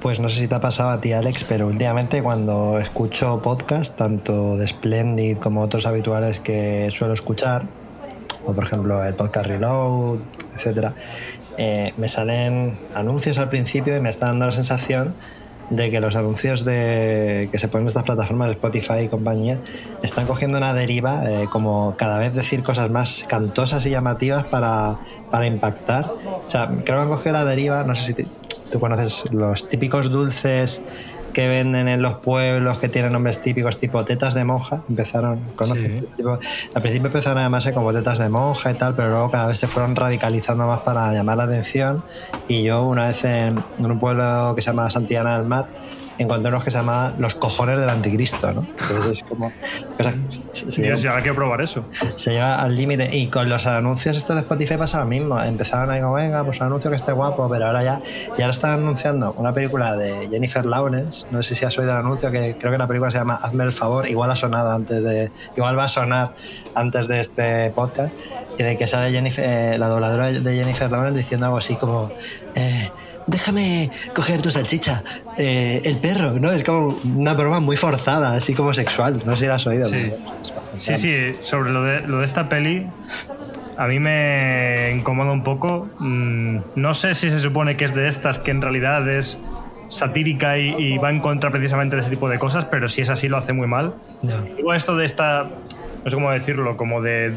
Pues no sé si te ha pasado a ti, Alex, pero últimamente cuando escucho podcast, tanto de Splendid como otros habituales que suelo escuchar, o por ejemplo el podcast Reload, etcétera, eh, me salen anuncios al principio y me está dando la sensación de que los anuncios de, que se ponen en estas plataformas, Spotify y compañía, están cogiendo una deriva, eh, como cada vez decir cosas más cantosas y llamativas para, para impactar. O sea, creo que han cogido la deriva, no sé si tú conoces los típicos dulces que venden en los pueblos que tienen nombres típicos tipo tetas de monja empezaron. Sí. Tipo, al principio empezaron a llamarse como tetas de monja y tal pero luego cada vez se fueron radicalizando más para llamar la atención y yo una vez en, en un pueblo que se llama Santillana del Mar encontré unos que se llamaban los cojones del anticristo ¿no? Entonces es como se- se- Dios, ya hay que probar eso. se lleva al límite. Y con los anuncios estos de Spotify pasa lo mismo. Empezaron ahí como, venga, pues un anuncio que esté guapo, pero ahora ya, y ahora están anunciando una película de Jennifer Lawrence. No sé si has oído el anuncio, que creo que la película se llama Hazme el favor. Igual ha sonado antes de, igual va a sonar antes de este podcast. En el que sale Jennifer, eh, la dobladora de Jennifer Lawrence diciendo algo así como, eh, déjame coger tu salchicha, eh, el perro, ¿no? Es como una broma muy forzada, así como sexual. No sé si la has oído. Sí. Sí, sí, sobre lo de, lo de esta peli, a mí me incomoda un poco. Mm, No sé si se supone que es de estas que en realidad es satírica y, y va en contra precisamente de ese tipo de cosas, pero si es así lo hace muy mal. Digo esto de esta, no sé cómo decirlo, como de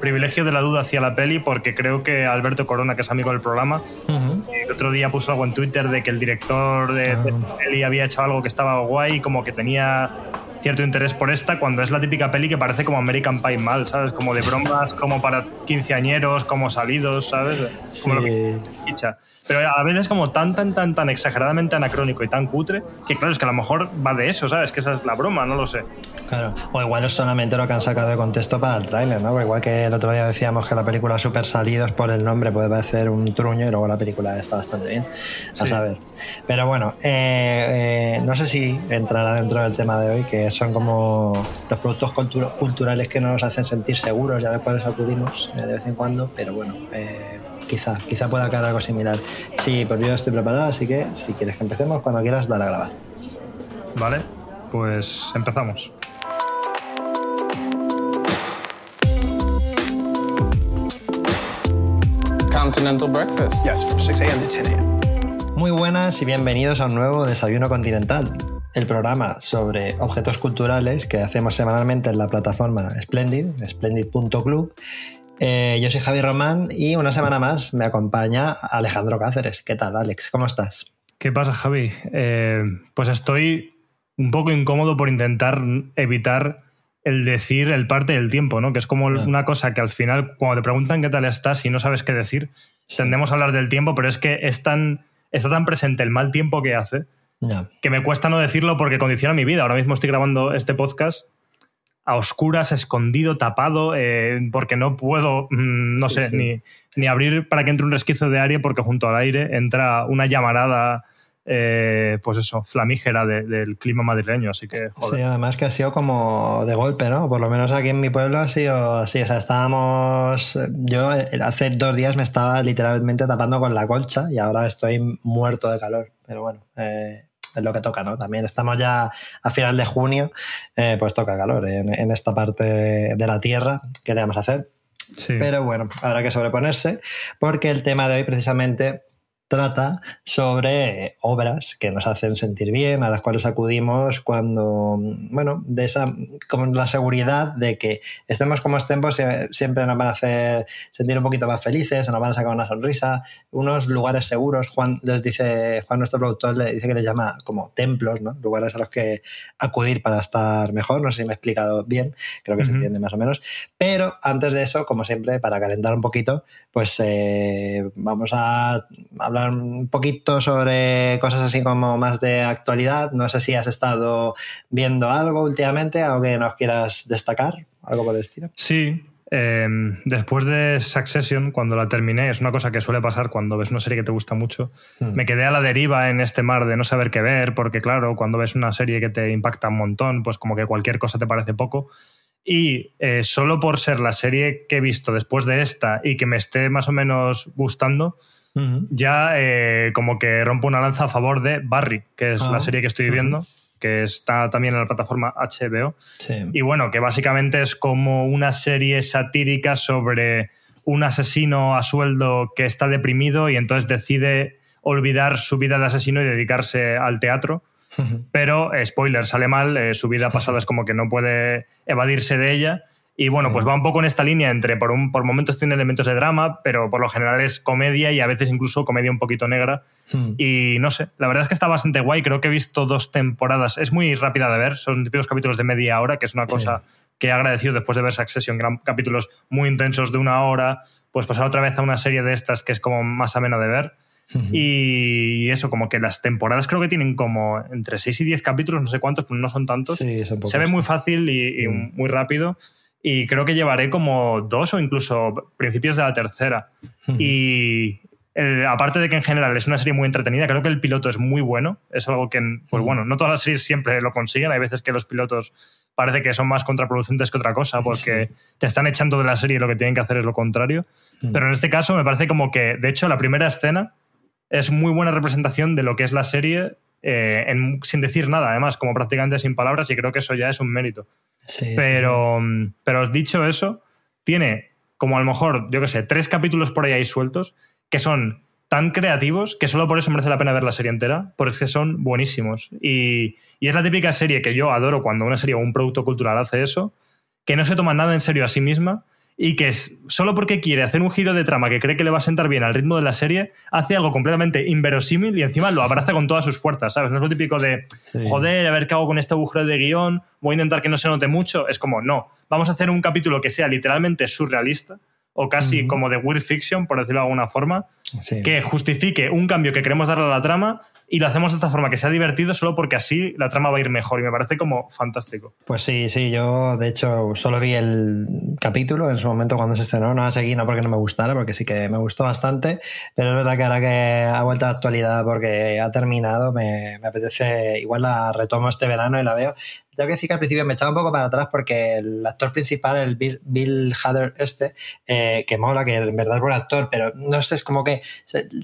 privilegio de la duda hacia la peli, porque creo que Alberto Corona, que es amigo del programa, el otro día puso algo en Twitter de que el director de, de la peli había hecho algo que estaba guay, como que tenía cierto interés por esta, cuando es la típica peli que parece como American Pie mal, ¿sabes? Como de bromas, como para quinceañeros, como salidos, ¿sabes? Como lo que ficha. Pero a veces como tan, tan, tan, tan exageradamente anacrónico y tan cutre, que claro, es que a lo mejor va de eso, ¿sabes? Que esa es la broma, no lo sé. Claro, o igual es solamente lo que han sacado de contexto para el tráiler, ¿no? Porque igual que el otro día decíamos que la película Super Salidos por el nombre puede parecer un truño y luego la película está bastante bien, a Sí. saber. Pero bueno, eh, eh, no sé si entrará dentro del tema de hoy, que son como los productos cultu- culturales que nos hacen sentir seguros y a los cuales acudimos eh, de vez en cuando, pero bueno, eh, quizá, quizá pueda quedar algo similar. Sí, pues yo estoy preparado, así que si quieres que empecemos, cuando quieras, dale a grabar. ¿Vale? Pues empezamos. Continental breakfast. Yes, from 6 a.m. to 10 a.m. Muy buenas y bienvenidos a un nuevo Desayuno Continental, el programa sobre objetos culturales que hacemos semanalmente en la plataforma Splendid, splendid.club. Eh, yo soy Javi Román y una semana más me acompaña Alejandro Cáceres. ¿Qué tal, Alex? ¿Cómo estás? ¿Qué pasa, Javi? Eh, pues estoy un poco incómodo por intentar evitar el decir el parte del tiempo, ¿no? Que es como Ah. una cosa que al final, cuando te preguntan qué tal estás y no sabes qué decir, tendemos a hablar del tiempo, pero es que es tan, está tan presente el mal tiempo que hace que me cuesta no decirlo porque condiciona mi vida. Ahora mismo estoy grabando este podcast a oscuras, escondido, tapado, eh, porque no puedo, mm, no Sí, sé, sí. Ni, ni abrir para que entre un resquicio de aire porque junto al aire entra una llamarada, eh, pues eso, flamígera de- del clima madrileño. Así que, joder. Sí, además que ha sido como de golpe, ¿no? Por lo menos aquí en mi pueblo ha sido así. O sea, estábamos. Yo eh, hace dos días me estaba literalmente tapando con la colcha y ahora estoy muerto de calor. Pero bueno, eh, es lo que toca, ¿no? También estamos ya a final de junio, eh, pues toca calor en, en esta parte de la tierra. ¿Qué le vamos a hacer? Sí. Pero bueno, habrá que sobreponerse porque el tema de hoy precisamente trata sobre obras que nos hacen sentir bien, a las cuales acudimos cuando, bueno, de esa, como la seguridad de que estemos como estemos, siempre nos van a hacer sentir un poquito más felices, o nos van a sacar una sonrisa, unos lugares seguros. Juan les dice, Juan, nuestro productor, le dice que les llama como templos, ¿no? Lugares a los que acudir para estar mejor. No sé si me he explicado bien, creo que se entiende más o menos. Pero antes de eso, como siempre, para calentar un poquito, pues eh, vamos a hablar un poquito sobre cosas así como más de actualidad. No sé si has estado viendo algo últimamente, algo que nos quieras destacar, algo por el estilo. Sí, em, después de Succession, cuando la terminé, es una cosa que suele pasar cuando ves una serie que te gusta mucho, hmm. me quedé a la deriva en este mar de no saber qué ver, porque claro, cuando ves una serie que te impacta un montón, pues como que cualquier cosa te parece poco. Y eh, solo por ser la serie que he visto después de esta y que me esté más o menos gustando, ya eh, como que rompo una lanza a favor de Barry, que es la ah. serie que estoy viendo, que está también en la plataforma HBO. Y bueno, que básicamente es como una serie satírica sobre un asesino a sueldo que está deprimido y entonces decide olvidar su vida de asesino y dedicarse al teatro. Pero, eh, spoiler, sale mal, eh, su vida pasada es como que no puede evadirse de ella y bueno, pues va un poco en esta línea entre, por, un, por momentos tiene elementos de drama, pero por lo general es comedia y a veces incluso comedia un poquito negra. Hmm. Y no sé, la verdad es que está bastante guay. Creo que he visto dos temporadas. Es muy rápida de ver, son típicos capítulos de media hora, que es una cosa que he agradecido después de ver Succession, gran, capítulos muy intensos de una hora. Pues pasar otra vez a una serie de estas que es como más amena de ver. Y eso, como que las temporadas creo que tienen como entre 6 y 10 capítulos, no sé cuántos, pero no son tantos. Se ve muy fácil y, hmm. muy rápido y creo que llevaré como dos o incluso principios de la tercera. y eh, aparte de que en general es una serie muy entretenida, creo que el piloto es muy bueno. Es algo que, pues bueno, no todas las series siempre lo consiguen. Hay veces que los pilotos parece que son más contraproducentes que otra cosa porque te están echando de la serie y lo que tienen que hacer es lo contrario. Pero en este caso me parece como que, de hecho, la primera escena es muy buena representación de lo que es la serie eh, sin decir nada, además, como prácticamente sin palabras, y creo que eso ya es un mérito pero, pero dicho eso, tiene como a lo mejor, yo qué sé, tres capítulos por ahí, ahí sueltos que son tan creativos que solo por eso merece la pena ver la serie entera, porque son buenísimos. Y, y, es la típica serie que yo adoro cuando una serie o un producto cultural hace eso, que no se toma nada en serio a sí misma y que es, solo porque quiere hacer un giro de trama que cree que le va a sentar bien al ritmo de la serie, hace algo completamente inverosímil y encima lo abraza con todas sus fuerzas, ¿sabes? No es lo típico de, joder, a ver qué hago con este agujero de guion, voy a intentar que no se note mucho. Es como, no, vamos a hacer un capítulo que sea literalmente surrealista o casi como de weird fiction, por decirlo de alguna forma, que justifique un cambio que queremos darle a la trama y lo hacemos de esta forma que sea divertido solo porque así la trama va a ir mejor y me parece como fantástico. Pues sí, sí, yo de hecho solo vi el capítulo en su momento cuando se estrenó, no seguí no porque no me gustara, porque sí que me gustó bastante, pero es verdad que ahora que ha vuelto a la actualidad porque ha terminado, me, me apetece, igual la retomo este verano y la veo tengo que decir que al principio me echaba un poco para atrás porque el actor principal, el Bill, Bill Hader este, eh, que mola, que en verdad es buen actor, pero no sé, es como que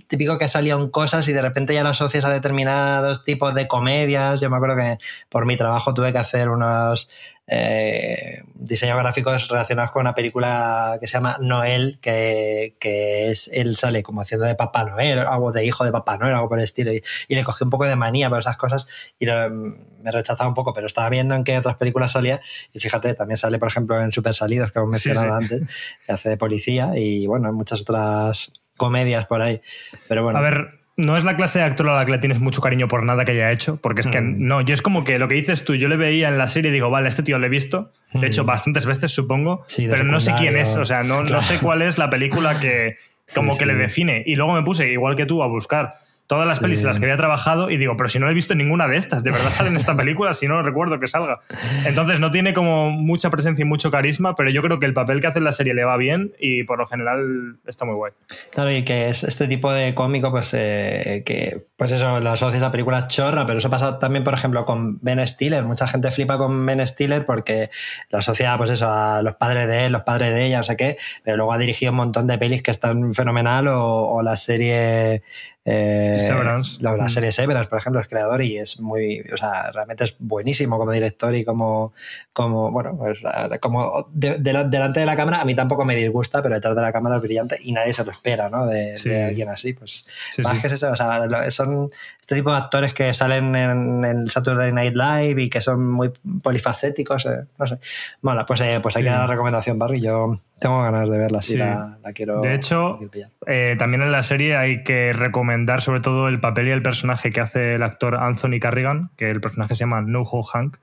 típico que salido en cosas y de repente ya lo asocias a determinados tipos de comedias. Yo me acuerdo que por mi trabajo tuve que hacer unos eh, diseños gráficos relacionados con una película que se llama Noel, que, que, es él sale como haciendo de Papá Noel, algo de hijo de Papá Noel, algo por el estilo, y, le cogí un poco de manía por esas cosas y me rechazaba un poco, pero estaba viendo en qué otras películas salía y fíjate, también sale, por ejemplo, en Super Salidos, que hemos mencionado antes, que hace de policía y bueno, en muchas otras comedias por ahí. Pero bueno. A ver, no es la clase de actor a la que le tienes mucho cariño por nada que haya hecho, porque es que mm. no, yo es como que lo que dices tú, yo le veía en la serie y digo, vale, este tío lo he visto, de hecho mm. bastantes veces supongo, pero no sé quién es, o sea, no, no sé cuál es la película que como que le define. Y luego me puse, igual que tú, a buscar todas las pelis en las que había trabajado y digo, pero si no he visto ninguna de estas, ¿de verdad sale en esta película? Si no recuerdo que salga. Entonces no tiene como mucha presencia y mucho carisma, pero yo creo que el papel que hace en la serie le va bien y por lo general está muy guay. Claro, y que es este tipo de cómico, pues eh, que, pues eso, lo asocias a películas chorra, pero eso pasa también, por ejemplo, con Ben Stiller. Mucha gente flipa con Ben Stiller porque lo asocia, pues eso, a los padres de él, los padres de ella, no sé qué, pero luego ha dirigido un montón de pelis que están fenomenal o, o la serie eh, Severance. La, la Mm. serie Severance, por ejemplo, es creador y es muy, o sea, realmente es buenísimo como director y como, como bueno, pues, como de- de la- delante de la cámara a mí tampoco me disgusta, pero detrás de la cámara es brillante y nadie se lo espera, ¿no? De, Sí. de alguien así, pues Sí, más sí. que es eso, o sea, son este tipo de actores que salen en el Saturday Night Live y que son muy polifacéticos, eh, no sé. Bueno, pues, eh, pues hay que dar la recomendación, Barry. Yo tengo ganas de verla, Sí. la, la quiero. De hecho, quiero. Eh, también en la serie hay que recomendar sobre todo el papel y el personaje que hace el actor Anthony Carrigan, que el personaje se llama No Ho Hank,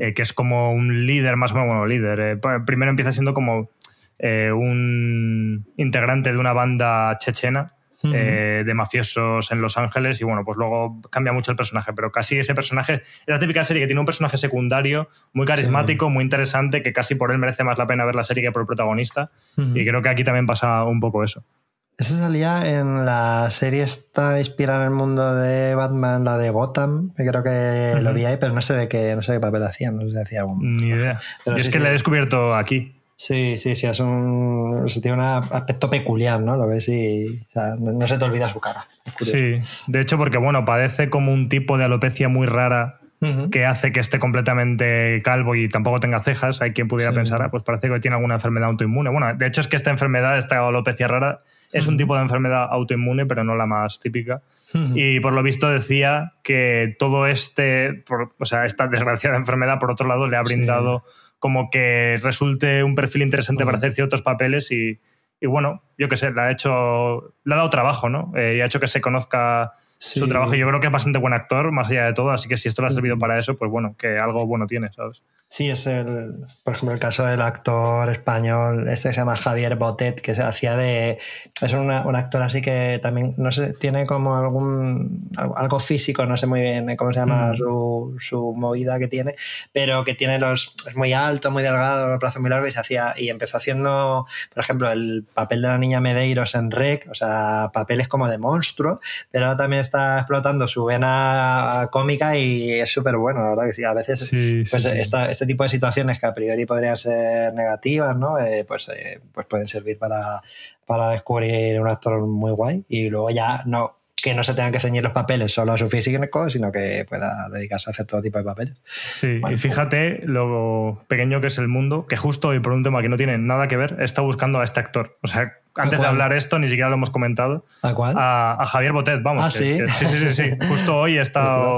eh, que es como un líder, más o menos, bueno, líder. eh, primero empieza siendo como eh, un integrante de una banda chechena Eh, de mafiosos en Los Ángeles y bueno, pues luego cambia mucho el personaje, pero casi ese personaje es la típica serie que tiene un personaje secundario muy carismático, muy interesante, que casi por él merece más la pena ver la serie que por el protagonista y creo que aquí también pasa un poco eso. Esa salía en la serie esta inspirada en el mundo de Batman, la de Gotham, que creo que lo vi ahí, pero no sé de qué, no sé qué papel hacía, no sé si hacía algún. Ni idea. Pero y es que sí. la he descubierto aquí. Sí, sí, sí, es un. tiene un aspecto peculiar, ¿no? Lo ves y. O sea, no, no se te olvida su cara. Sí, de hecho, porque bueno, padece como un tipo de alopecia muy rara que hace que esté completamente calvo y tampoco tenga cejas. Hay quien pudiera Sí. pensar, ah, pues parece que tiene alguna enfermedad autoinmune. Bueno, de hecho es que esta enfermedad, esta alopecia rara, es un tipo de enfermedad autoinmune, pero no la más típica. Y por lo visto decía que todo este, por- o sea, esta desgraciada enfermedad, por otro lado, le ha brindado como que resulte un perfil interesante para hacer ciertos papeles y, y bueno, yo qué sé, le ha hecho, le ha dado trabajo, ¿no? Eh, y ha hecho que se conozca Sí. su trabajo. Yo creo que es bastante buen actor, más allá de todo, así que si esto le ha servido para eso, pues bueno, que algo bueno tiene, ¿sabes? Sí, es el, por ejemplo, el caso del actor español, este que se llama Javier Botet, que se hacía de. Es una- un actor así que también, no sé, tiene como algún. algo físico, no sé muy bien cómo se llama Mm. su, su movida que tiene, pero que tiene los. es muy alto, muy delgado, los brazos muy largos y se hacía. y empezó haciendo, por ejemplo, el papel de la niña Medeiros en Rec, o sea, papeles como de monstruo, pero ahora también está explotando su vena cómica y es súper bueno, la verdad que sí, a veces Sí, pues sí. esta- este tipo de situaciones que a priori podrían ser negativas, ¿no? Eh, pues, eh, pues pueden servir para, para descubrir un actor muy guay y luego ya no que no se tengan que ceñir los papeles solo a su físico, sino que pueda dedicarse a hacer todo tipo de papeles. Sí, y fíjate lo pequeño que es el mundo, que justo hoy por un tema que no tiene nada que ver, está buscando a este actor. O sea, antes de hablar esto, ni siquiera lo hemos comentado. ¿Tal cual? A, a Javier Botet, vamos. Ah, que- ¿sí? que- sí, sí, sí, sí. Justo hoy he estado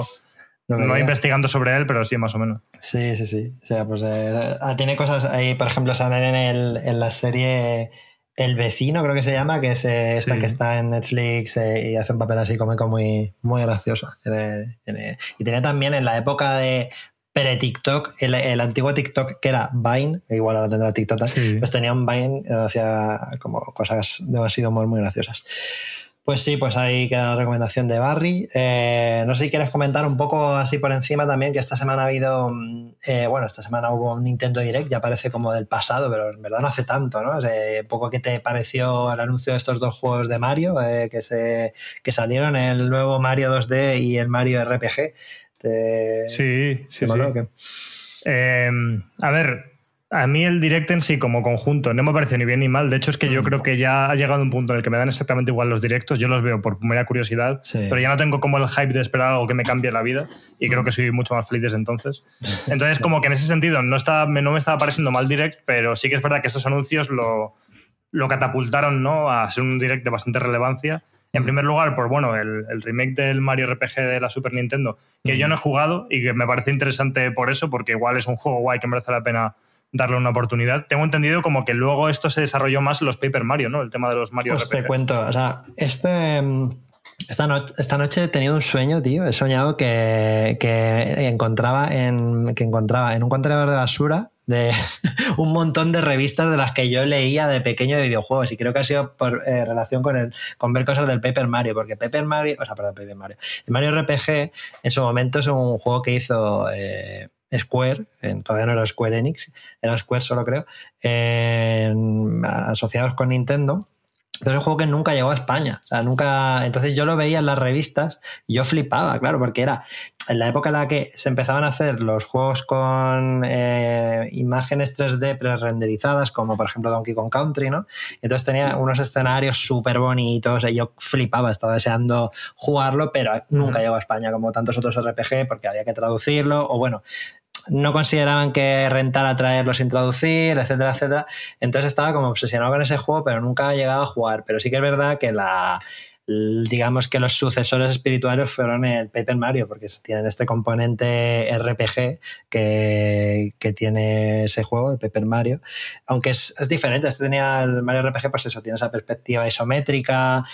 no investigando sobre él, pero sí, más o menos. Sí, sí, sí. O sea, pues eh, tiene cosas ahí, por ejemplo, salen en, el, en la serie El vecino, creo que se llama, que es eh, esta Sí. que está en Netflix eh, y hace un papel así cómico muy, muy gracioso. Tiene- tiene- y tiene también en la época de pre-TikTok, el, el antiguo TikTok que era Vine, igual ahora tendrá TikTok, Sí. pues tenía un Vine que hacía como cosas demasiado muy, muy graciosas. Pues sí, pues ahí queda la recomendación de Barry. Eh, no sé si quieres comentar un poco así por encima también, que esta semana ha habido, mm, eh, bueno, esta semana hubo un Nintendo Direct, ya parece como del pasado, pero en verdad no hace tanto, ¿no? O sea, un poco qué te pareció el anuncio de estos dos juegos de Mario eh, que, se, que salieron, el nuevo Mario 2D y el Mario RPG. ¿Te, Sí, sí, te moló sí. Eh, a ver, a mí el direct en sí como conjunto no me parece ni bien ni mal. De hecho, es que yo Mm. creo que ya ha llegado un punto en el que me dan exactamente igual los directos. Yo los veo por mera curiosidad, Sí. pero ya no tengo como el hype de esperar algo que me cambie la vida y creo que soy mucho más feliz desde entonces. Entonces, como que en ese sentido no, está, me- no me estaba pareciendo mal direct, pero sí que es verdad que estos anuncios lo, lo catapultaron ¿no? a ser un direct de bastante relevancia. En primer lugar, por bueno, el, el remake del Mario RPG de la Super Nintendo, que yo no he jugado y que me parece interesante por eso, porque igual es un juego guay que merece la pena darle una oportunidad. Tengo entendido como que luego esto se desarrolló más en los Paper Mario, ¿no? El tema de los Mario Pues te cuento, o sea, este, mm, esta, noche, esta noche he tenido un sueño, tío. He soñado que, que encontraba en, que encontraba en un contenedor de basura de un montón de revistas de las que yo leía de pequeño de videojuegos y creo que ha sido por eh, relación con el con ver cosas del Paper Mario porque Paper Mario o sea perdón Paper Mario el Mario RPG en su momento es un juego que hizo eh, Square, en- todavía no era Square Enix, era Square solo creo, en- asociados con Nintendo. Pero es un juego que nunca llegó a España. O sea, nunca. Entonces yo lo veía en las revistas y yo flipaba, claro, porque era. en la época en la que se empezaban a hacer los juegos con eh, imágenes 3D pre-renderizadas, como por ejemplo Donkey Kong Country, ¿no? Entonces tenía unos escenarios súper bonitos y yo flipaba, estaba deseando jugarlo, pero nunca llegó a España como tantos otros RPG porque había que traducirlo o bueno, no consideraban que rentara traerlo sin traducir, etcétera, etcétera. Entonces estaba como obsesionado con ese juego, pero nunca he llegado a jugar. Pero sí que es verdad que la, digamos que los sucesores espirituales fueron el Paper Mario, porque tienen este componente RPG que, tiene ese juego, el Paper Mario, aunque es, es, diferente, este tenía el Mario RPG, pues eso, tiene esa perspectiva isométrica,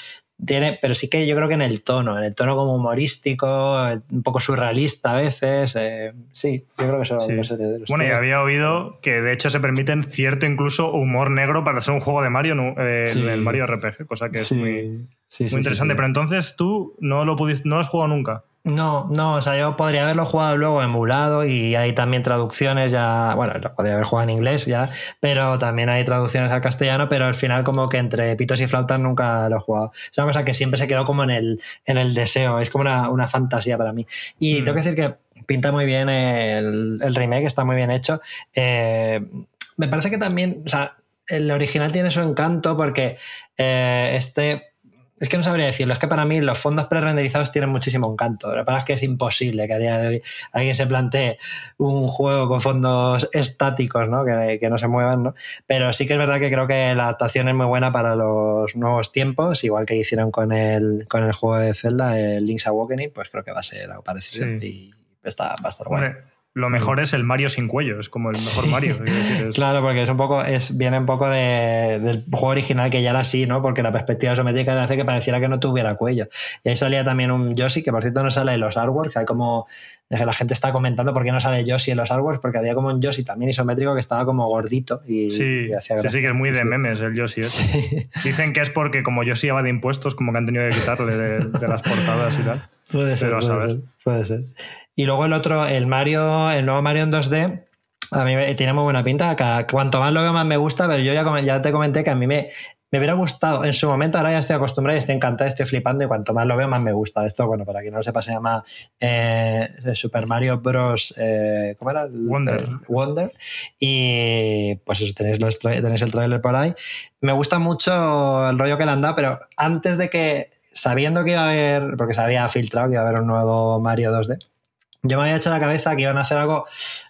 tiene, pero sí que yo creo que en el tono, en el tono como humorístico, un poco surrealista a veces. Eh, sí, yo creo que eso sí. los Bueno, y había oído que de hecho se permiten cierto incluso humor negro para ser un juego de Mario, eh, el Mario RPG, cosa que es muy, muy interesante. Pero entonces tú no lo pudiste, no lo has jugado nunca. No, no, o sea, yo podría haberlo jugado luego emulado y hay también traducciones ya, bueno, lo podría haber jugado en inglés ya, pero también hay traducciones al castellano, pero al final como que entre pitos y flautas nunca lo he jugado. Es una cosa que siempre se quedó como en el, en el deseo, es como una, fantasía para mí. Y mm. tengo que decir que pinta muy bien el, remake, está muy bien hecho. Eh, me parece que también, o sea, el original tiene su encanto porque eh, este es que no sabría decirlo, es que para mí los fondos pre-renderizados tienen muchísimo encanto. Lo que pasa es que es imposible que a día de hoy alguien se plantee un juego con fondos estáticos, ¿no? Que, no se muevan, ¿no? Pero sí que es verdad que creo que la adaptación es muy buena para los nuevos tiempos, igual que hicieron con el, con el juego de Zelda, el Link's Awakening, pues creo que va a ser algo parecido y está, va a estar bueno. Lo mejor es el Mario sin cuello, es como el mejor Mario. claro, porque es un poco, es, viene un poco del juego original que ya era así, ¿no? Porque la perspectiva isométrica hace que pareciera que no tuviera cuello. Y ahí salía también un Yoshi, que por cierto no sale en los artworks, que hay como. La gente está comentando por qué no sale Yoshi en los artworks, porque había como un Yoshi también isométrico que estaba como gordito y, sí, hacía Sí, que es muy de memes el Yoshi. Dicen que es porque como Yoshi va de impuestos, como que han tenido que quitarle de, las portadas y tal. Puede ser, puede ser, puede ser. Y luego el otro, el Mario, el nuevo Mario en 2D, a mí me, tiene muy buena pinta. Cada, cuanto más lo veo, más me gusta, pero yo ya, ya te comenté que a mí me, me hubiera gustado en su momento, ahora ya estoy acostumbrado y estoy encantado, estoy flipando y cuanto más lo veo, más me gusta. Esto, bueno, para quien no lo sepa, se llama eh, Super Mario Bros. Eh, ¿Cómo era? Wonder. Wonder. Y pues eso, tenéis, los tenéis el trailer por ahí. Me gusta mucho el rollo que le han dado, pero antes de que, sabiendo que iba a haber, porque se había filtrado que iba a haber un nuevo Mario 2D, yo me había hecho la cabeza que iban a hacer algo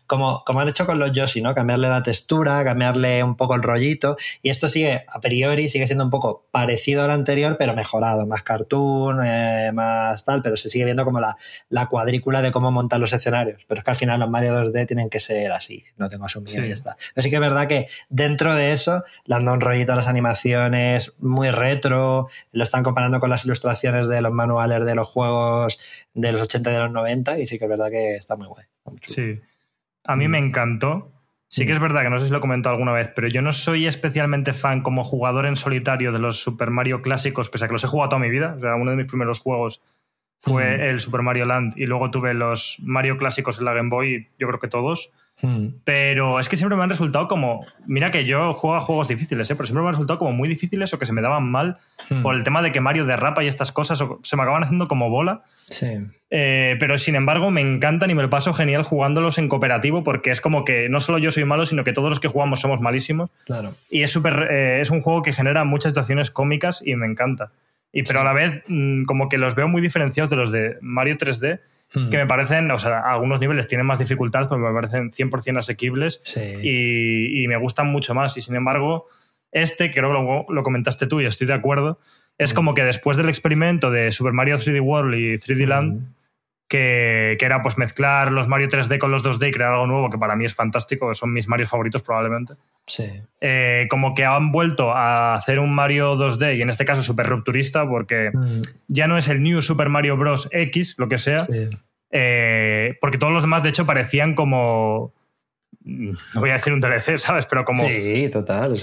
como, como han hecho con los Yoshi, ¿no? Cambiarle la textura, cambiarle un poco el rollito. Y esto sigue, a priori, sigue siendo un poco parecido al anterior, pero mejorado. Más cartoon, eh, más tal, pero se sigue viendo como la, la, cuadrícula de cómo montar los escenarios. Pero es que al final los Mario 2D tienen que ser así. No tengo asumido y ya está. Pero sí que es verdad que dentro de eso le han dado un rollito a las animaciones muy retro. Lo están comparando con las ilustraciones de los manuales de los juegos de los 80 y de los 90. Y sí que es verdad que está muy guay. sí a mí me mm. encantó. Sí que es mm. verdad que no sé si lo he comentado alguna vez, pero yo no soy especialmente fan como jugador en solitario de los Super Mario clásicos, pese a que los he jugado toda mi vida. O sea, uno de mis primeros juegos fue mm. el Super Mario Land y luego tuve los Mario clásicos en la Game Boy, yo creo que todos. Pero es que siempre me han resultado como. Mira que yo juego a juegos difíciles, ¿eh? pero siempre me han resultado como muy difíciles o que se me daban mal por el tema de que Mario derrapa y estas cosas o se me acaban haciendo como bola. Sí. Eh, pero sin embargo, me encantan y me lo paso genial jugándolos en cooperativo porque es como que no solo yo soy malo, sino que todos los que jugamos somos malísimos. Claro. Y es, super, eh, es un juego que genera muchas situaciones cómicas y me encanta. Y, pero a la vez, mm, como que los veo muy diferenciados de los de Mario 3D, hmm. que me parecen, o sea, algunos niveles tienen más dificultad, pero me parecen 100% asequibles y, y, me gustan mucho más. Y sin embargo, este, creo que lo, lo comentaste tú y estoy de acuerdo, es como que después del experimento de Super Mario 3D World y 3D Land, que, que, era pues mezclar los Mario 3D con los 2D y crear algo nuevo, que para mí es fantástico, son mis Mario favoritos probablemente. Sí. Eh, como que han vuelto a hacer un Mario 2D y en este caso súper rupturista porque ya no es el New Super Mario Bros. X, lo que sea, eh, porque todos los demás de hecho parecían como no voy a decir un DLC, ¿sabes? Pero como. Sí, total.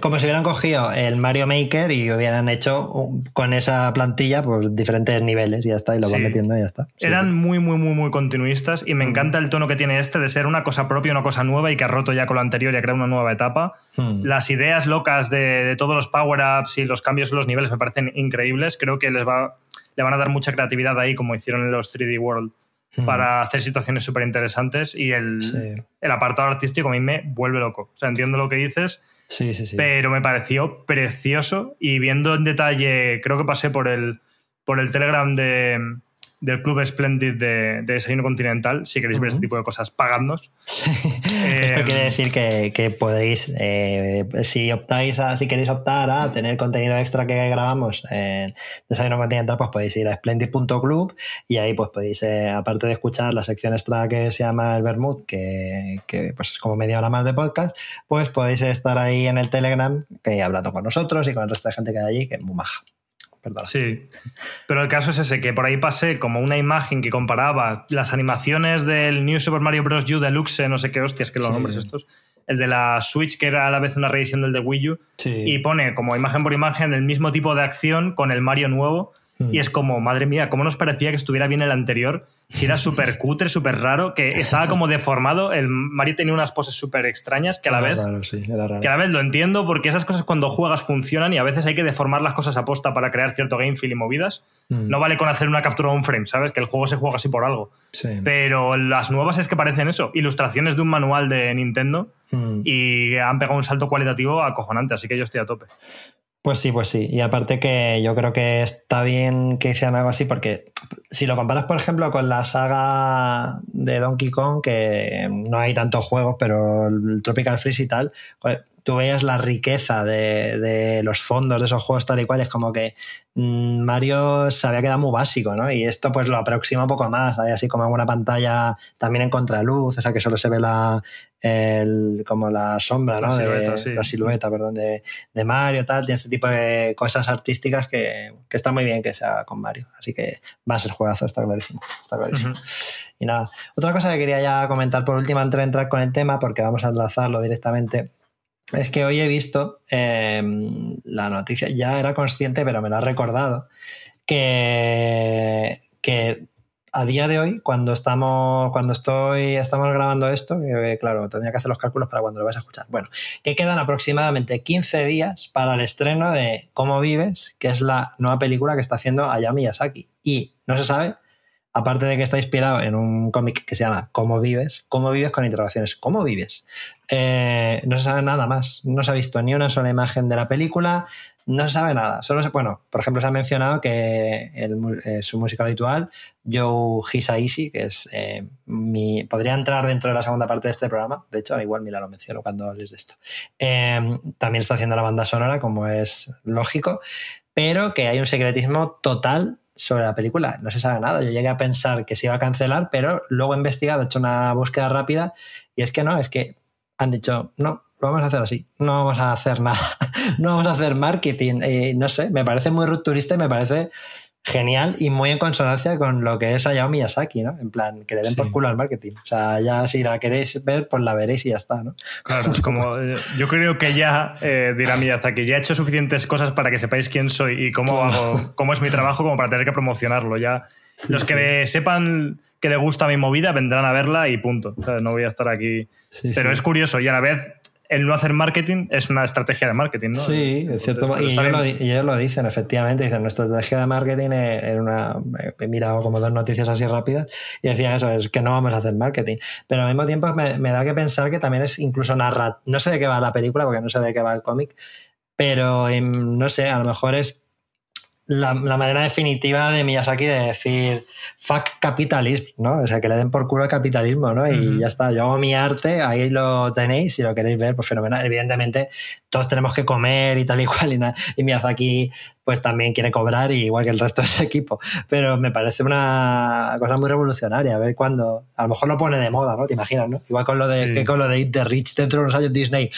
Como... si hubieran cogido el Mario Maker y hubieran hecho con esa plantilla pues, diferentes niveles y ya está, y lo van metiendo y ya está. Eran muy, muy, muy, muy continuistas y me mm. encanta el tono que tiene este de ser una cosa propia, una cosa nueva y que ha roto ya con lo anterior y ha creado una nueva etapa. Mm. Las ideas locas de, todos los power-ups y los cambios en los niveles me parecen increíbles. Creo que les va, le van a dar mucha creatividad ahí, como hicieron en los 3D World para hacer situaciones súper interesantes y el, el, apartado artístico a mí me vuelve loco. O sea, entiendo lo que dices, sí, sí, sí. pero me pareció precioso y viendo en detalle, creo que pasé por el, por el Telegram de, del Club Splendid de, de Desayuno Continental, si queréis ver ese tipo de cosas, pagadnos. Esto quiere decir que, podéis, eh, si optáis a, si queréis optar a tener contenido extra que grabamos en Desayuno Continental, pues podéis ir a splendid.club y ahí pues podéis, eh, aparte de escuchar la sección extra que se llama el Bermud, que, pues es como media hora más de podcast, pues podéis estar ahí en el Telegram, que hablando con nosotros y con el resto de gente que hay allí, que es muy maja. Sí, pero el caso es ese, que por ahí pasé como una imagen que comparaba las animaciones del New Super Mario Bros. U Deluxe, no sé qué hostias, que los nombres estos, el de la Switch, que era a la vez una reedición del de Wii U, y pone como imagen por imagen el mismo tipo de acción con el Mario nuevo, hmm. y es como, madre mía, ¿cómo nos parecía que estuviera bien el anterior? si era súper cutre, súper raro, que estaba como deformado. El Mario tenía unas poses súper extrañas que a la vez. Que a la vez lo entiendo porque esas cosas cuando juegas funcionan y a veces hay que deformar las cosas a posta para crear cierto game feel y movidas. Mm. No vale con hacer una captura de un frame, ¿sabes? Que el juego se juega así por algo. Pero las nuevas es que parecen eso. Ilustraciones de un manual de Nintendo mm. y han pegado un salto cualitativo acojonante, así que yo estoy a tope. Pues sí, pues sí. Y aparte que yo creo que está bien que hicieran algo así porque si lo comparas, por ejemplo, con la saga de Donkey Kong, que no hay tantos juegos, pero el Tropical Freeze y tal, tú veías la riqueza de, los fondos de esos juegos tal y cual, es como que mm, Mario se había quedado muy básico, ¿no? Y esto pues lo aproxima un poco más, hay así como una pantalla también en contraluz, o sea que solo se ve la, como la sombra, ¿no? La silueta, silueta perdón, de, Mario, tal, tiene este tipo de cosas artísticas que, está muy bien que sea con Mario. Así que va a ser juegazo, está clarísimo. Está clarísimo. Y nada, otra cosa que quería ya comentar por último antes de entrar con el tema, porque vamos a enlazarlo directamente. Es que hoy he visto em, la noticia, ya era consciente, pero me lo ha recordado, que, que a día de hoy, cuando estamos, cuando estoy, estamos grabando esto, que claro, tendría que hacer los cálculos para cuando lo vais a escuchar. Bueno, que quedan aproximadamente 15 días para el estreno de Cómo vives, que es la nueva película que está haciendo Hayao Miyazaki. Y no se sabe, aparte de que está inspirado en un cómic que se llama Cómo vives, Cómo vives con interrogaciones, ¿cómo vives? Eh, no se sabe nada más, no se ha visto ni una sola imagen de la película, no se sabe nada. Solo se, bueno, por ejemplo, se ha mencionado que eh, su música habitual, Joe Hisaishi, que es eh, mi. podría entrar dentro de la segunda parte de este programa. De hecho, igual mira, lo menciono cuando hables de esto. También está haciendo la banda sonora, como es lógico, pero que hay un secretismo total sobre la película. No se sabe nada. Yo llegué a pensar que se iba a cancelar, pero luego he investigado, he hecho una búsqueda rápida y es que no, es que han dicho, no, lo vamos a hacer así, no vamos a hacer nada, no vamos a hacer marketing. Y no sé, me parece muy rupturista y me parece genial y muy en consonancia con lo que es Hayao Miyazaki, ¿no? En plan, que le den por culo al marketing. O sea, ya si la queréis ver, pues la veréis y ya está, ¿no? Claro, es como, eh, yo creo que ya, eh, dirá Miyazaki, ya he hecho suficientes cosas para que sepáis quién soy y cómo, hago, cómo es mi trabajo como para tener que promocionarlo. Ya, los que sepan que le gusta mi movida vendrán a verla y punto. O sea, no voy a estar aquí. Pero es curioso y a la vez el no hacer marketing es una estrategia de marketing, ¿no? Sí, es cierto. Y ellos, lo, dicen, efectivamente. Dicen, nuestra estrategia de marketing es una. He mirado como dos noticias así rápidas y decían eso, es que no vamos a hacer marketing. Pero al mismo tiempo me, da que pensar que también es incluso narrar. No sé de qué va la película, porque no sé de qué va el cómic, pero no sé, a lo mejor es la, manera definitiva de Miyazaki de decir fuck capitalismo, ¿no? O sea, que le den por culo al capitalismo, ¿no? Y ya está, yo hago mi arte, ahí lo tenéis, si lo queréis ver, pues fenomenal. Evidentemente, todos tenemos que comer y tal y cual, y, y Miyazaki pues también quiere cobrar, igual que el resto de ese equipo. Pero me parece una cosa muy revolucionaria, a ver cuándo, a lo mejor lo pone de moda, ¿no? Te imaginas, ¿no? Igual con lo de, que con lo de Eat the Rich dentro de unos años Disney.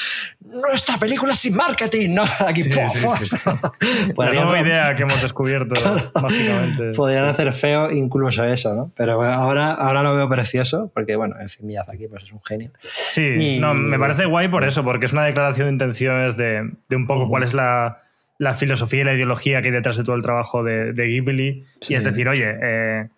Nuestra película sin marketing, ¿no? Aquí, sí, La nueva idea que hemos descubierto, básicamente. Podrían hacer feo incluso eso, ¿no? Pero ahora, ahora lo veo precioso, porque, bueno, en fin, Miyazaki pues es un genio. Sí, no, me parece guay por eso, porque es una declaración de intenciones de, de un poco cuál es la la filosofía y la ideología que hay detrás de todo el trabajo de, Ghibli. Y es decir, oye, eh,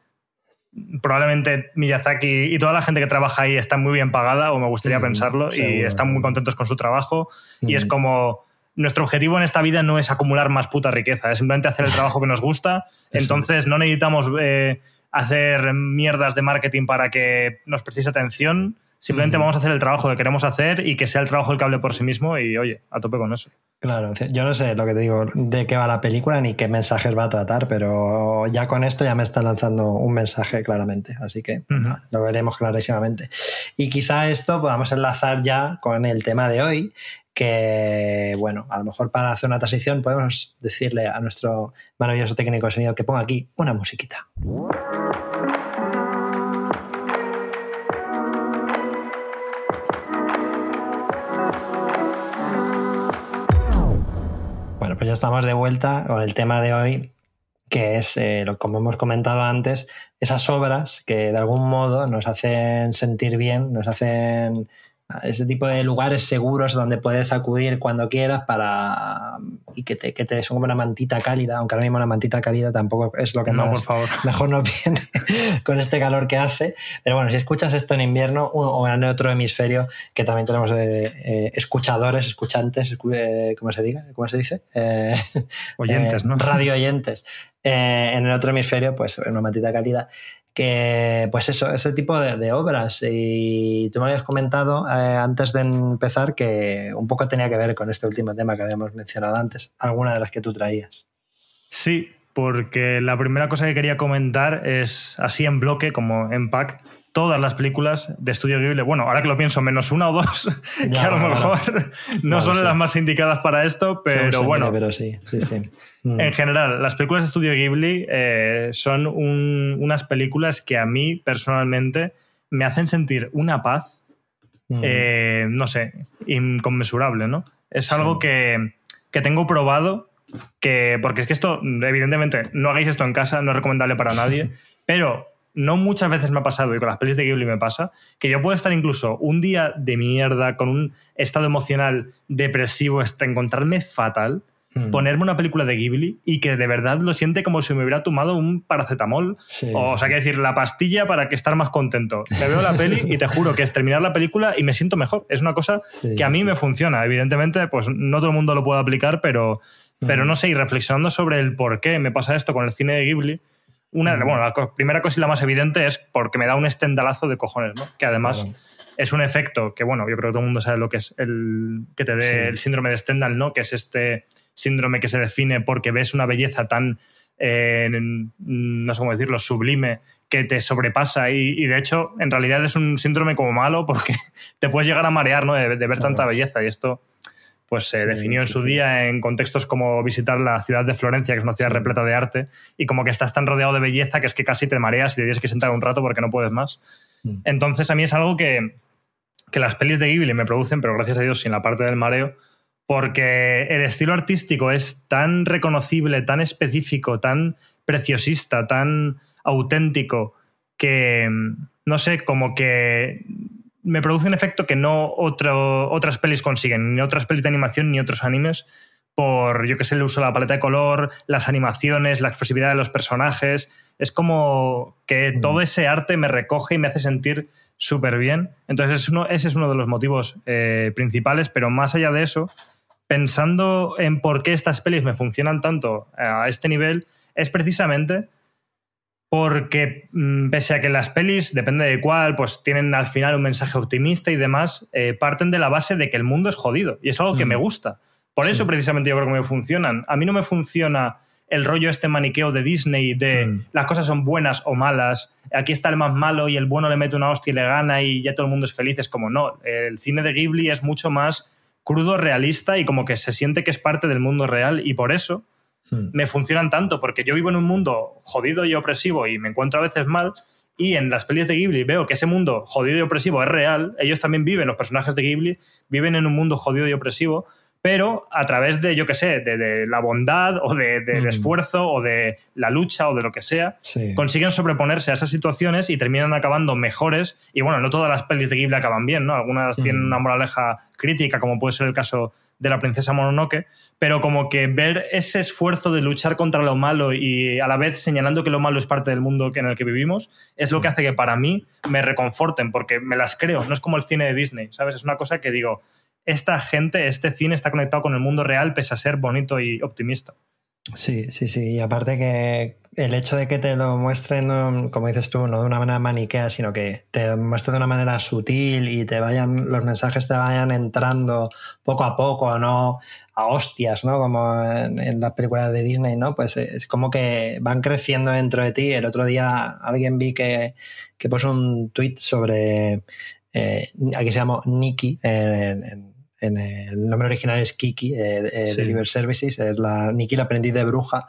probablemente Miyazaki y toda la gente que trabaja ahí está muy bien pagada, o me gustaría pensarlo, y están muy contentos con su trabajo. Y es como, nuestro objetivo en esta vida no es acumular más puta riqueza, es simplemente hacer el trabajo que nos gusta. Entonces no necesitamos... Eh, hacer mierdas de marketing para que nos prestéis atención. Simplemente vamos a hacer el trabajo que queremos hacer y que sea el trabajo el que hable por sí mismo y oye, a tope con eso. Claro, yo no sé lo que te digo, de qué va la película ni qué mensajes va a tratar, pero ya con esto ya me está lanzando un mensaje claramente, así que lo veremos clarísimamente. Y quizá esto podamos enlazar ya con el tema de hoy, que bueno, a lo mejor para hacer una transición podemos decirle a nuestro maravilloso técnico de sonido que ponga aquí una musiquita. Pues ya estamos de vuelta con el tema de hoy, que es, eh, como hemos comentado antes, esas obras que de algún modo nos hacen sentir bien, nos hacen ese tipo de lugares seguros donde puedes acudir cuando quieras para y que te, que te como una mantita cálida, aunque ahora mismo una mantita cálida tampoco es lo que no, más por favor. mejor no viene con este calor que hace. Pero bueno, si escuchas esto en invierno o en otro hemisferio, que también tenemos eh, eh, escuchadores, escuchantes, eh, ¿cómo se diga? ¿Cómo se dice? oyentes, ¿no? Radio oyentes. en el otro hemisferio, pues una mantita cálida que pues eso, ese tipo de, obras. Y tú me habías comentado eh, antes de empezar que un poco tenía que ver con este último tema que habíamos mencionado antes, alguna de las que tú traías. Sí, porque la primera cosa que quería comentar es así en bloque, como en pack, todas las películas de Estudio Ghibli, bueno, ahora que lo pienso, menos una o dos, que a lo mejor no son las más indicadas para esto, pero bueno. Pero sí, sí, sí. Mm. En general, las películas de Estudio Ghibli eh, son unas películas que a mí personalmente me hacen sentir una paz, mm. eh, no sé, inconmensurable, ¿no? Es algo que, que tengo probado que, porque es que esto, evidentemente, no hagáis esto en casa, no es recomendable para nadie, pero no muchas veces me ha pasado, y con las pelis de Ghibli me pasa, que yo puedo estar incluso un día de mierda, con un estado emocional depresivo, hasta encontrarme fatal, hmm. ponerme una película de Ghibli y que de verdad lo siente como si me hubiera tomado un paracetamol. o, sea, que decir, la pastilla para que estar más contento. Me veo la peli y te juro que es terminar la película y me siento mejor. Es una cosa que a mí me funciona. Evidentemente, pues no todo el mundo lo puede aplicar, pero, pero hmm. no sé, y reflexionando sobre el por qué me pasa esto con el cine de Ghibli, una, bueno, la primera cosa y la más evidente es porque me da un estendalazo de cojones, ¿no? Que además es un efecto que, bueno, yo creo que todo el mundo sabe lo que es el que te dé el síndrome de Stendhal, ¿no? Que es este síndrome que se define porque ves una belleza tan, eh, no sé cómo decirlo, sublime, que te sobrepasa y, de hecho, en realidad es un síndrome como malo porque te puedes llegar a marear, ¿no? De, ver tanta belleza y esto pues se definió en su día en contextos como visitar la ciudad de Florencia, que es una ciudad repleta de arte, y como que estás tan rodeado de belleza que es que casi te mareas y te tienes que sentar un rato porque no puedes más. Mm. Entonces a mí es algo que, que las pelis de Ghibli me producen, pero gracias a Dios sin la parte del mareo, porque el estilo artístico es tan reconocible, tan específico, tan preciosista, tan auténtico, que, no sé, como que me produce un efecto que no otras pelis consiguen, ni otras pelis de animación ni otros animes, por, yo que sé, el uso de la paleta de color, las animaciones, la expresividad de los personajes. Es como que todo ese arte me recoge y me hace sentir súper bien. Entonces, uno, ese es uno de los motivos eh, principales, pero más allá de eso, pensando en por qué estas pelis me funcionan tanto a este nivel, es precisamente porque mm, pese a que las pelis, depende de cuál, pues tienen al final un mensaje optimista y demás, eh, parten de la base de que el mundo es jodido y es algo que me mm. gusta. Por eso precisamente yo creo que me funcionan. A mí no me funciona el rollo este maniqueo de Disney de mm. las cosas son buenas o malas, aquí está el más malo y el bueno le mete una hostia y le gana y ya todo el mundo es feliz. Es como no, el cine de Ghibli es mucho más crudo, realista y como que se siente que es parte del mundo real y por eso Hmm. me funcionan tanto, porque yo vivo en un mundo jodido y opresivo y me encuentro a veces mal, y en las pelis de Ghibli veo que ese mundo jodido y opresivo es real, ellos también viven, los personajes de Ghibli viven en un mundo jodido y opresivo, pero a través de, yo qué sé, de, la bondad o del de, hmm. esfuerzo o de la lucha o de lo que sea, consiguen sobreponerse a esas situaciones y terminan acabando mejores. Y bueno, no todas las pelis de Ghibli acaban bien, ¿no? Algunas tienen hmm. una moraleja crítica, como puede ser el caso de la princesa Mononoke, pero como que ver ese esfuerzo de luchar contra lo malo y a la vez señalando que lo malo es parte del mundo en el que vivimos, es lo que hace que para mí me reconforten, porque me las creo, no es como el cine de Disney, ¿sabes? Es una cosa que digo, esta gente, este cine está conectado con el mundo real pese a ser bonito y optimista. Sí, sí, sí, y aparte que el hecho de que te lo muestren, como dices tú, no de una manera maniquea, sino que te muestre de una manera sutil y te vayan, los mensajes te vayan entrando poco a poco, no a hostias, ¿no? Como en, las películas de Disney, ¿no? Pues es como que van creciendo dentro de ti. El otro día alguien vi que, que puso un tweet sobre, eh, aquí se llama Nikki, en, el nombre original es Kiki, eh, eh, Deliver Services, es la Nikki, la aprendiz de bruja,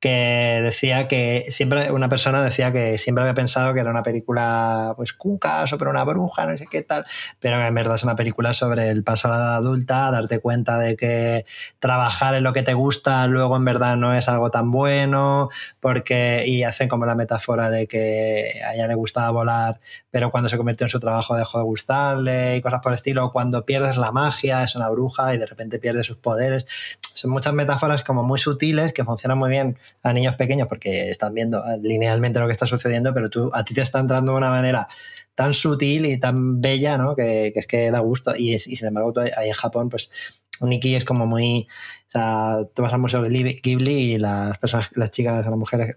que decía que siempre, una persona decía que siempre había pensado que era una película, pues, cuca, sobre una bruja, no sé qué tal, pero en verdad es una película sobre el paso a la edad adulta, darte cuenta de que trabajar en lo que te gusta luego en verdad no es algo tan bueno, porque, y hacen como la metáfora de que a ella le gustaba volar, pero cuando se convirtió en su trabajo dejó de gustarle y cosas por el estilo, cuando pierdes la magia, es una bruja y de repente pierde sus poderes. Son muchas metáforas como muy sutiles que funcionan muy bien a niños pequeños porque están viendo linealmente lo que está sucediendo, pero tú, a ti te está entrando de una manera tan sutil y tan bella, ¿no? Que, es que da gusto. Y, sin embargo, ahí en Japón, pues Nikki es como muy. O sea, tú vas al museo Ghibli y las personas, las chicas, las mujeres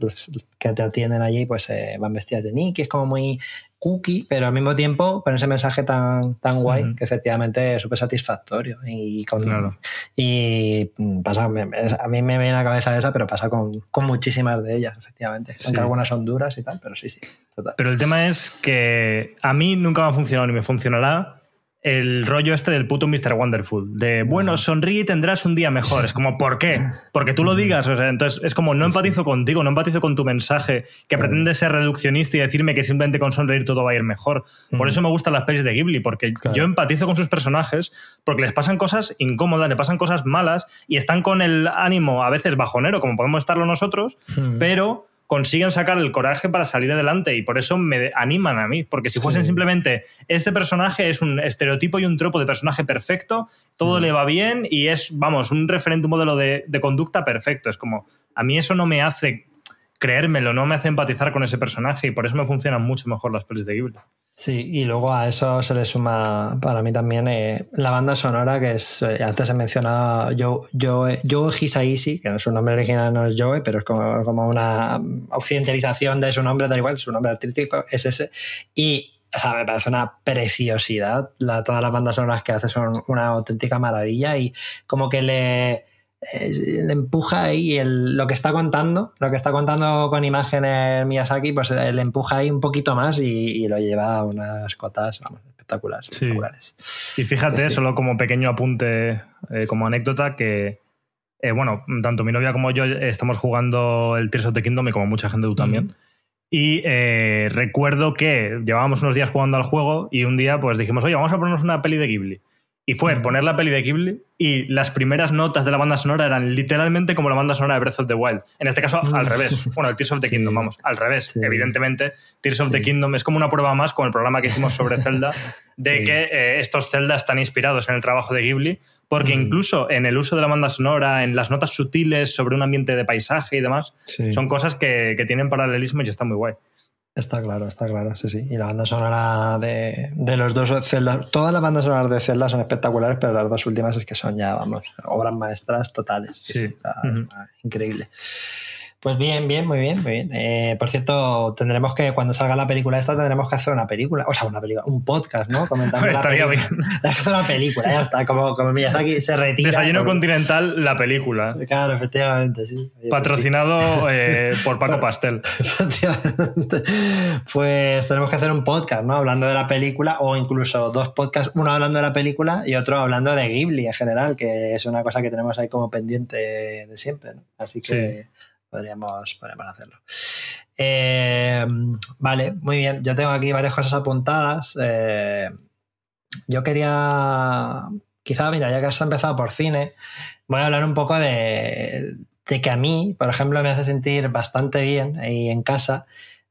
que te atienden allí, pues eh, van vestidas de Nikki. Es como muy cookie, pero al mismo tiempo con ese mensaje tan, tan guay que efectivamente es súper satisfactorio. Y, con, y pasa, a mí me viene a la cabeza esa, pero pasa con, muchísimas de ellas, efectivamente. Aunque algunas son duras y tal, pero sí, sí. Pero el tema es que a mí nunca me ha funcionado ni me funcionará el rollo este del puto Mr. Wonderful. De, bueno, sonríe y tendrás un día mejor. Es como, ¿por qué? Porque tú lo digas. O sea, entonces es como, no empatizo contigo, no empatizo con tu mensaje, que pretende ser reduccionista y decirme que simplemente con sonreír todo va a ir mejor. Por eso me gustan las pelis de Ghibli, porque yo empatizo con sus personajes, porque les pasan cosas incómodas, le pasan cosas malas y están con el ánimo a veces bajonero, como podemos estarlo nosotros, pero consiguen sacar el coraje para salir adelante y por eso me animan a mí, porque si fuesen simplemente este personaje es un estereotipo y un tropo de personaje perfecto, todo mm. le va bien y es, vamos, un referente, un modelo de, de, conducta perfecto. Es como, a mí eso no me hace creérmelo, no me hace empatizar con ese personaje y por eso me funcionan mucho mejor las pelis de Ghibli. Sí, y luego a eso se le suma para mí también eh, la banda sonora, que es, eh, antes he mencionado Joe, Joe, Joe Hisaishi, que su nombre original no es Joe, pero es como, como una occidentalización de su nombre, da igual, su nombre artístico es ese. Y o sea, me parece una preciosidad. Todas las bandas sonoras que hace son una auténtica maravilla y como que le empuja ahí el, lo que está contando, lo que está contando con imágenes Miyazaki, pues le empuja ahí un poquito más y, lo lleva a unas cotas espectaculares, Y fíjate, solo como pequeño apunte, eh, como anécdota, que eh, bueno, tanto mi novia como yo estamos jugando el Tears of the Kingdom y como mucha gente tú también. Y eh, recuerdo que llevábamos unos días jugando al juego y un día pues dijimos, oye, vamos a ponernos una peli de Ghibli. Y fue poner la peli de Ghibli y las primeras notas de la banda sonora eran literalmente como la banda sonora de Breath of the Wild. En este caso, al revés. Bueno, el Tears of the Kingdom, vamos, al revés. Evidentemente, Tears of the Kingdom es como una prueba más con el programa que hicimos sobre Zelda, de que eh, estos Zelda están inspirados en el trabajo de Ghibli, porque incluso en el uso de la banda sonora, en las notas sutiles sobre un ambiente de paisaje y demás, son cosas que, que tienen paralelismo y está muy guay. Está claro, está claro, sí, sí. Y la banda sonora de, de los dos Zelda, todas las bandas sonoras de Zelda son espectaculares, pero las dos últimas es que son ya, vamos, obras maestras totales. Sí, Increíble. Pues bien, bien, muy bien, muy bien. Eh, por cierto, tendremos que, cuando salga la película esta, tendremos que hacer una película, o sea, una película, un podcast, ¿no? Comentando Estaría bien. que hacer una película, ya está, como, como Miyazaki se retira. Desayuno Continental, la película. Claro, efectivamente, sí. Pues Patrocinado eh, por Paco Pastel. Efectivamente. Pues tenemos que hacer un podcast, ¿no? Hablando de la película, o incluso dos podcasts, uno hablando de la película y otro hablando de Ghibli en general, que es una cosa que tenemos ahí como pendiente de siempre, ¿no? Así que podríamos, podríamos hacerlo. Eh, vale, muy bien. Yo tengo aquí varias cosas apuntadas. Eh, yo quería, quizá, mira, ya que has empezado por cine, voy a hablar un poco de, que a mí, por ejemplo, me hace sentir bastante bien ahí en casa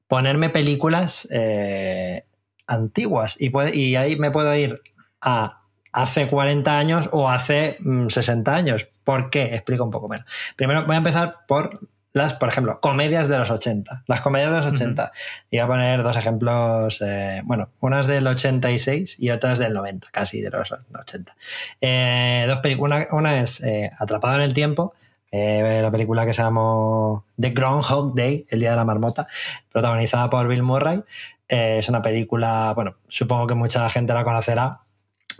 ponerme películas eh, antiguas y, y ahí me puedo ir a hace 40 años o hace 60 mm, años. ¿Por qué? Explico un poco menos. Primero voy a empezar por las, por ejemplo, comedias de los 80. Las comedias de los 80. Y voy a poner dos ejemplos, eh, bueno, unas del 86 y otras del 90, casi de los 80. Eh, dos películas. Una, es eh, Atrapado en el tiempo, Eh, la película que se llamó The Groundhog Day, El Día de la Marmota, protagonizada por Bill Murray. Eh, es una película, bueno, supongo que mucha gente la conocerá,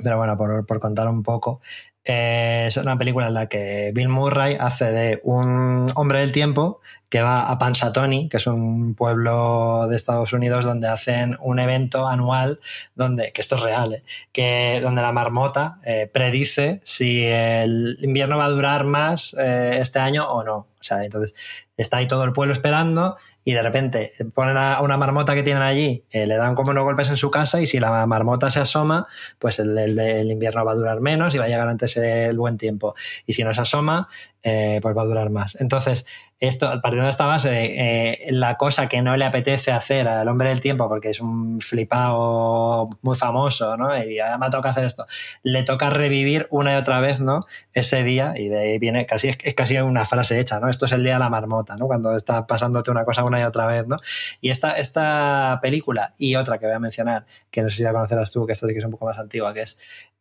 pero bueno, por, por contar un poco, eh, es una película en la que Bill Murray hace de un hombre del tiempo que va a Pansatoni, que es un pueblo de Estados Unidos donde hacen un evento anual donde, que esto es real, ¿eh? que donde la marmota eh, predice si el invierno va a durar más este año o no. O sea, entonces está ahí todo el pueblo esperando y de repente ponen a una marmota que tienen allí, eh, le dan como unos golpes en su casa y si la marmota se asoma, pues el, el, invierno va a durar menos y va a llegar antes el buen tiempo. Y si no se asoma, eh, pues va a durar más. Entonces, esto, partiendo de esta base de eh, la cosa que no le apetece hacer al hombre del tiempo, porque es un flipado muy famoso, ¿no? Y además toca hacer esto, le toca revivir una y otra vez, ¿no? Ese día, y de ahí viene casi, es casi una frase hecha, ¿no? Esto es el día de la marmota, ¿no? Cuando está pasándote una cosa una y otra vez, ¿no? Y esta, esta película y otra que voy a mencionar, que no sé si la conocerás tú, que esta sí que es un poco más antigua, que es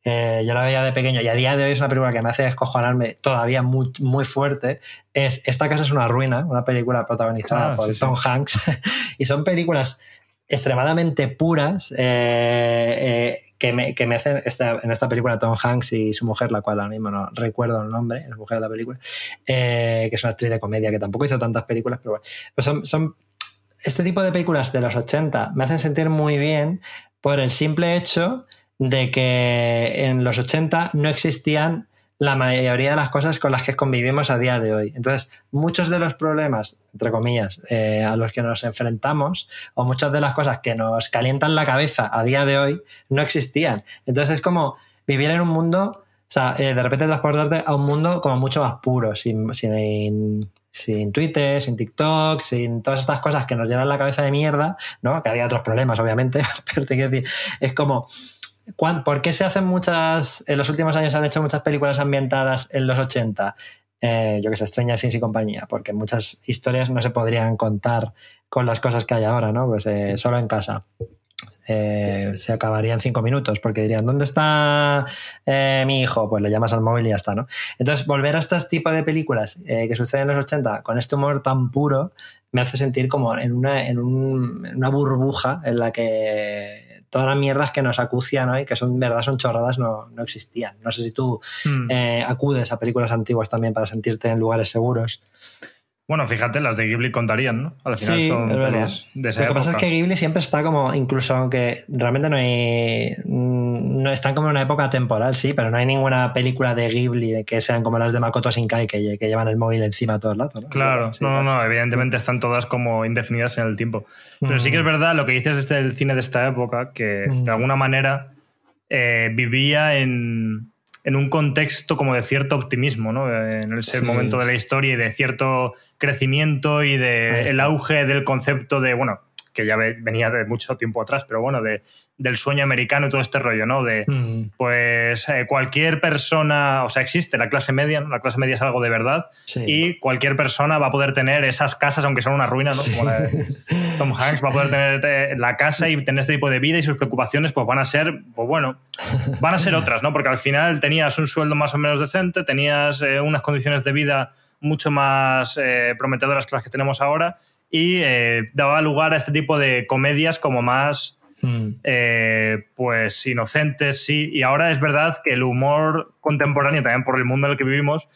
eh, yo la veía de pequeño y a día de hoy es una película que me hace descojonarme todavía muy, muy fuerte, es Esta casa es una ruina, una película protagonizada ah, por Tom Hanks. y son películas extremadamente puras eh, eh, que, me, que, me, hacen en esta película Tom Hanks y su mujer, la cual ahora mismo no recuerdo el nombre, es mujer de la película, que es una actriz de comedia que tampoco hizo tantas películas, pero bueno, pues son, son este tipo de películas de los 80 me hacen sentir muy bien por el simple hecho de que en los 80 no existían la mayoría de las cosas con las que convivimos a día de hoy. Entonces, muchos de los problemas, entre comillas, eh, a los que nos enfrentamos, o muchas de las cosas que nos calientan la cabeza a día de hoy, no existían. Entonces, es como vivir en un mundo, o sea, eh, de repente transportarte a un mundo como mucho más puro, sin, sin, sin Twitter, sin TikTok, sin todas estas cosas que nos llenan la cabeza de mierda, ¿no? Que había otros problemas, obviamente, pero te quiero decir, es como ¿Por qué se hacen muchas, en los últimos años se han hecho muchas películas ambientadas en los 80? Eh, yo que sé, Extraña Things y compañía, porque muchas historias no se podrían contar con las cosas que hay ahora, ¿no? Pues eh, solo en casa. Eh, se acabaría en cinco minutos, porque dirían, ¿dónde está mi hijo? Pues le llamas al móvil y ya está, ¿no? Entonces, volver a este tipo de películas que suceden en los 80 con este humor tan puro me hace sentir como en una, en una burbuja en la que todas las mierdas que nos acucian hoy, que son verdad, son chorradas, no, no existían. No sé si tú hmm. eh, acudes a películas antiguas también para sentirte en lugares seguros. Bueno, fíjate, las de Ghibli contarían, ¿no? Al final sí, son de esa Lo que pasa es que Ghibli siempre está como, incluso aunque realmente no hay. Mm, no están como en una época temporal, sí, pero no hay ninguna película de Ghibli que sean como las de Makoto Shinkai que, que llevan el móvil encima a todos lados, ¿no? Claro, no, no, no, evidentemente están todas como indefinidas en el tiempo. Pero sí que es mm. verdad lo que dices del cine de esta época, que de mm. alguna manera eh, vivía en, en un contexto como de cierto optimismo, ¿no? En ese momento de la historia y de cierto crecimiento y de el auge del concepto de, bueno, que ya venía de mucho tiempo atrás, pero bueno, de, del sueño americano y todo este rollo, ¿no? De, mm. pues, eh, cualquier persona, o sea, existe la clase media, la clase media es algo de verdad, y cualquier persona va a poder tener esas casas, aunque sean una ruina, ¿no? Como la de Tom Hanks, va a poder tener eh, la casa y tener este tipo de vida y sus preocupaciones, pues van a ser, pues bueno, van a ser otras, ¿no? Porque al final tenías un sueldo más o menos decente, tenías eh, unas condiciones de vida mucho más prometedoras que las que tenemos ahora y eh, daba lugar a este tipo de comedias como más hmm. eh, pues inocentes, sí. Y ahora es verdad que el humor contemporáneo, también por el mundo en el que vivimos,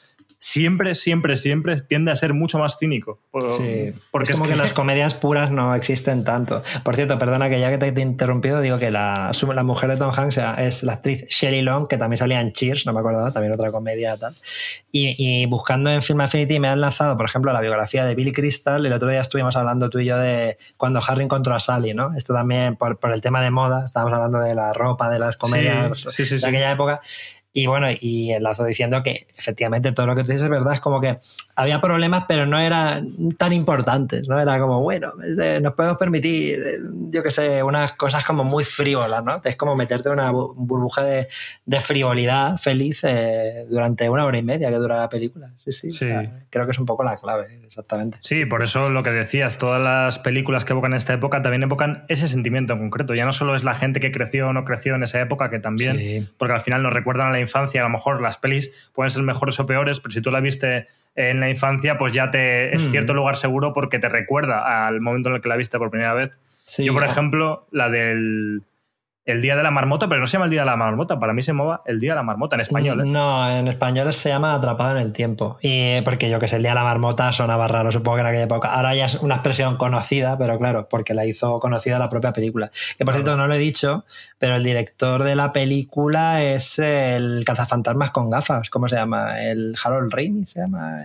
siempre, siempre, siempre tiende a ser mucho más cínico. Sí, porque es como que... las comedias puras no existen tanto. Por cierto, perdona que ya que te he interrumpido, digo que la, la mujer de Tom Hanks es la actriz Shelley Long, que también salía en Cheers, no me acuerdo, también otra comedia tal. Y, buscando en Film Affinity me han lanzado, por ejemplo, la biografía de Billy Crystal. El otro día estuvimos hablando tú y yo de cuando Harry encontró a Sally, ¿no? Esto también por, el tema de moda, estábamos hablando de la ropa, de las comedias de aquella época. Y bueno, y enlazo diciendo que efectivamente todo lo que tú dices es verdad, es como que había problemas, pero no eran tan importantes, ¿no? Era como, bueno, nos podemos permitir, eh, yo qué sé, unas cosas como muy frívolas, ¿no? Es como meterte en una burbuja de, frivolidad feliz eh, durante una hora y media que dura la película. Sí, sí. creo que es un poco la clave, exactamente. Sí, por eso lo que decías, todas las películas que evocan esta época también evocan ese sentimiento en concreto. Ya no solo es la gente que creció o no creció en esa época, que también, porque al final nos recuerdan a la infancia, a lo mejor las pelis pueden ser mejores o peores, pero si tú la viste en la infancia, pues ya te es Mm. cierto lugar seguro porque te recuerda al momento en el que la viste por primera vez. Sí, Yo, por o- ejemplo, la del el Día de la Marmota, pero no se llama el Día de la Marmota, para mí se llamaba el Día de la Marmota en español. ¿eh? No, en español se llama Atrapado en el tiempo. Y porque yo que sé, el día de la marmota sonaba raro, supongo que en aquella época. Ahora ya es una expresión conocida, pero claro, porque la hizo conocida la propia película. Que por cierto, no lo he dicho, pero el director de la película es el cazafantasmas con gafas. ¿Cómo se llama? El Harold Raimi se llama.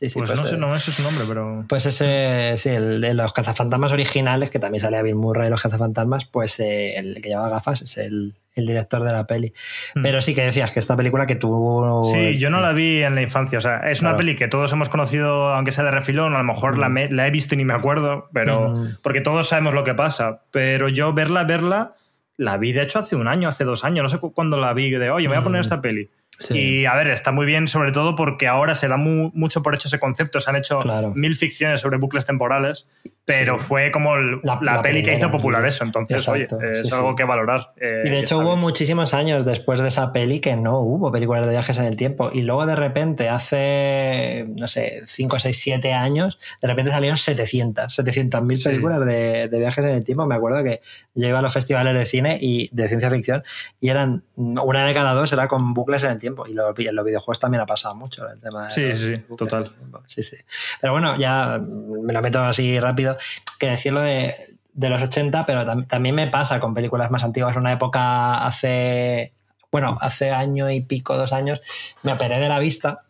Sí, sí, pues, pues, no sé, eh, no sé su nombre, pero. Pues ese, sí, el de los cazafantasmas originales, que también salía Bill Murray de los cazafantasmas, pues eh, el que llevaba gafas es el, el director de la peli. Hmm. Pero sí que decías que esta película que tuvo... Sí, yo no la vi en la infancia. O sea, es una peli que todos hemos conocido, aunque sea de refilón, a lo mejor la, me- la he visto y ni me acuerdo, pero. Mm. Porque todos sabemos lo que pasa. Pero yo verla, verla, la vi de hecho hace un año, hace dos años. No sé cu- cuándo la vi de, oye, me voy a poner esta peli. Sí. Y a ver, está muy bien, sobre todo porque ahora se da mu- mucho por hecho ese concepto. Se han hecho Claro. mil ficciones sobre bucles temporales, pero Sí. fue como el- la, La- la peli que hizo primera, popular eso. Entonces, Exacto, oye, es sí, algo que valorar. eh, Y de hecho hubo bien. muchísimos años después de esa peli que no hubo películas de viajes en el tiempo. Y luego de repente, hace, no sé, 5, 6, 7 años, de repente salieron 700, 700 mil películas de, de viajes en el tiempo. Me acuerdo que yo iba a los festivales de cine y de ciencia ficción y eran una de cada dos era con bucles en el tiempo. Y lo- en los videojuegos también ha pasado mucho el tema de Sí, los sí, bucles total. tiempo. Sí, sí. Pero bueno, ya me lo meto así rápido, que decirlo de, de los 80, pero tam- también me pasa con películas más antiguas. Una época hace, bueno, hace año y pico, dos años, me operé de la vista.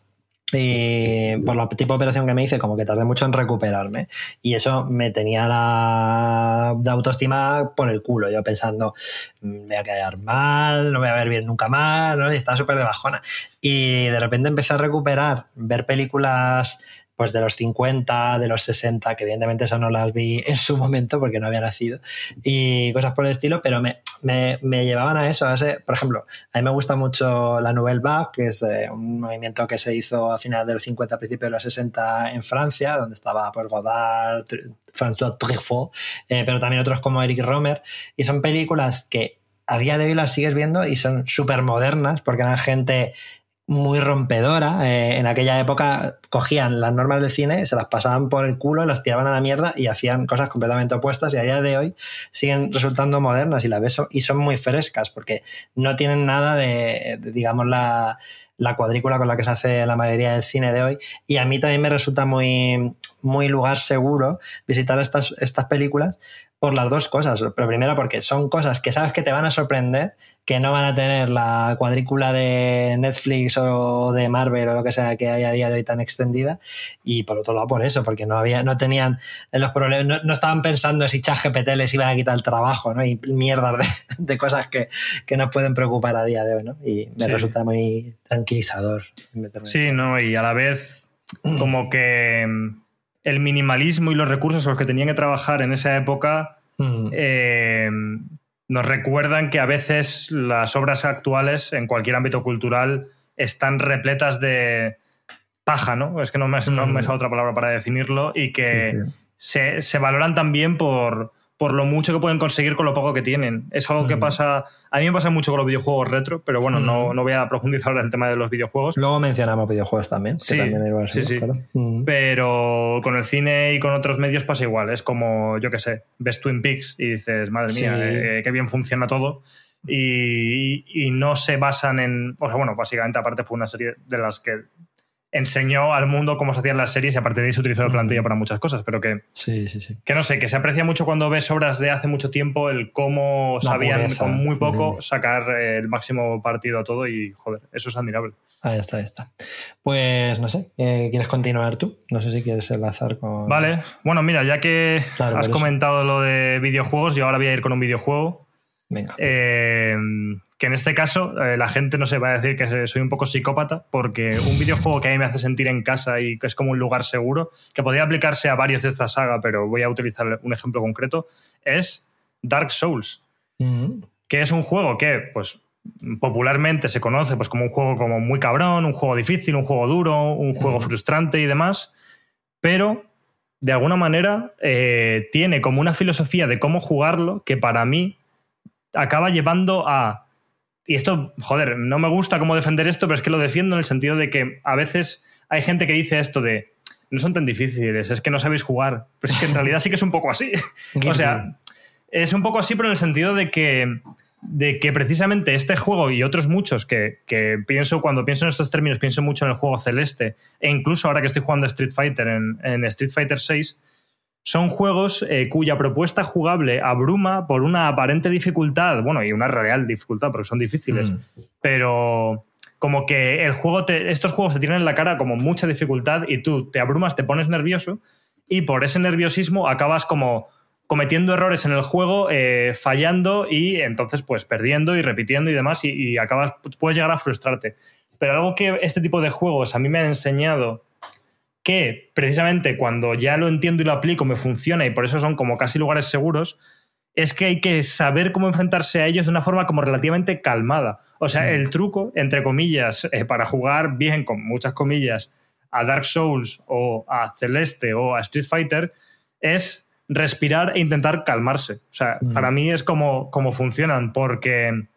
Y por la tipo de operación que me hice, como que tardé mucho en recuperarme. Y eso me tenía la autoestima por el culo. Yo pensando, "Mm, me voy a quedar mal, no voy a ver bien nunca más, ¿no? Y estaba súper de bajona. Y de repente empecé a recuperar, ver películas pues de los 50, de los 60, que evidentemente eso no las vi en su momento porque no había nacido, y cosas por el estilo, pero me, me, llevaban a eso, a ese, por ejemplo, a mí me gusta mucho la Nouvelle Vague, que es eh, un movimiento que se hizo a finales de los 50, principios de los 60 en Francia, donde estaba pues, Godard, François Truffaut, eh, pero también otros como Eric Romer, y son películas que a día de hoy las sigues viendo y son súper modernas porque eran gente muy rompedora. Eh, en aquella época cogían las normas del cine, se las pasaban por el culo, las tiraban a la mierda y hacían cosas completamente opuestas y a día de hoy siguen resultando modernas y la ves y son muy frescas porque no tienen nada de, de, digamos, la, la cuadrícula con la que se hace la mayoría del cine de hoy. Y a mí también me resulta muy, muy lugar seguro visitar estas, estas películas por las dos cosas. Pero primero porque son cosas que sabes que te van a sorprender, que no van a tener la cuadrícula de Netflix o de Marvel o lo que sea que hay a día de hoy tan extendida. Y por otro lado, por eso, porque no había, no tenían los problemas, no, no estaban pensando si ChatGPT les iban a quitar el trabajo, ¿no? Y mierdas de, de cosas que, que, nos pueden preocupar a día de hoy, ¿no? Y me sí. resulta muy tranquilizador. Sí, no, y a la vez, como que el minimalismo y los recursos con los que tenían que trabajar en esa época mm. eh, nos recuerdan que a veces las obras actuales en cualquier ámbito cultural están repletas de paja, ¿no? Es que no me, no me sale otra palabra para definirlo y que sí, sí. Se, se, valoran también por, por lo mucho que pueden conseguir con lo poco que tienen. Es algo mm. que pasa. A mí me pasa mucho con los videojuegos retro, pero bueno, mm. no, no, voy a profundizar ahora en el tema de los videojuegos. Luego mencionamos videojuegos también. Sí, también igual, sí, sí. Claro. Mm. Pero con el cine y con otros medios pasa igual. Es como, yo qué sé, ves Twin Peaks y dices, madre mía, sí. eh, qué bien funciona todo. Y, y, no se basan en. O sea, bueno, básicamente, aparte, fue una serie de las que enseñó al mundo cómo se hacían las series y a partir de ahí se utilizó de plantilla para muchas cosas, pero que, sí, sí, sí. que no sé, que se aprecia mucho cuando ves obras de hace mucho tiempo el cómo La sabían pureza. con muy poco sacar el máximo partido a todo y joder, eso es admirable. Ahí está, ahí está. Pues no sé, eh, ¿quieres continuar tú? No sé si quieres enlazar con... Vale, bueno, mira, ya que claro, has comentado lo de videojuegos, yo ahora voy a ir con un videojuego. Venga. Eh, que en este caso eh, la gente no se va a decir que soy un poco psicópata porque un videojuego que a mí me hace sentir en casa y que es como un lugar seguro, que podría aplicarse a varios de esta saga, pero voy a utilizar un ejemplo concreto, es Dark Souls, Mm. uh -huh. que es un juego que pues popularmente se conoce pues, como un juego como muy cabrón, un juego difícil, un juego duro, un juego uh -huh. frustrante y demás, pero de alguna manera eh, tiene como una filosofía de cómo jugarlo que para mí acaba llevando a y esto, joder, no me gusta cómo defender esto, pero es que lo defiendo en el sentido de que a veces hay gente que dice esto de no son tan difíciles, es que no sabéis jugar. Pero es que en realidad sí que es un poco así. o sea, es un poco así, pero en el sentido de que, de que precisamente este juego y otros muchos que, pienso, cuando pienso en estos términos, pienso mucho en el juego celeste, e incluso ahora que estoy jugando Street Fighter en, en Street Fighter 6, son juegos eh, cuya propuesta jugable abruma por una aparente dificultad, bueno, y una real dificultad, porque son difíciles, mm. pero como que el juego estos juegos te tienen en la cara como mucha dificultad y tú te abrumas, te pones nervioso y por ese nerviosismo acabas como cometiendo errores en el juego, eh, fallando y entonces pues perdiendo y repitiendo y demás y, y acabas, puedes llegar a frustrarte. Pero algo que este tipo de juegos a mí me ha enseñado que precisamente cuando ya lo entiendo y lo aplico me funciona y por eso son como casi lugares seguros, es que hay que saber cómo enfrentarse a ellos de una forma como relativamente calmada. O sea, mm. el truco, entre comillas, eh, para jugar bien, con muchas comillas, a Dark Souls o a Celeste o a Street Fighter, es respirar e intentar calmarse. O sea, mm. para mí es como, como funcionan, porque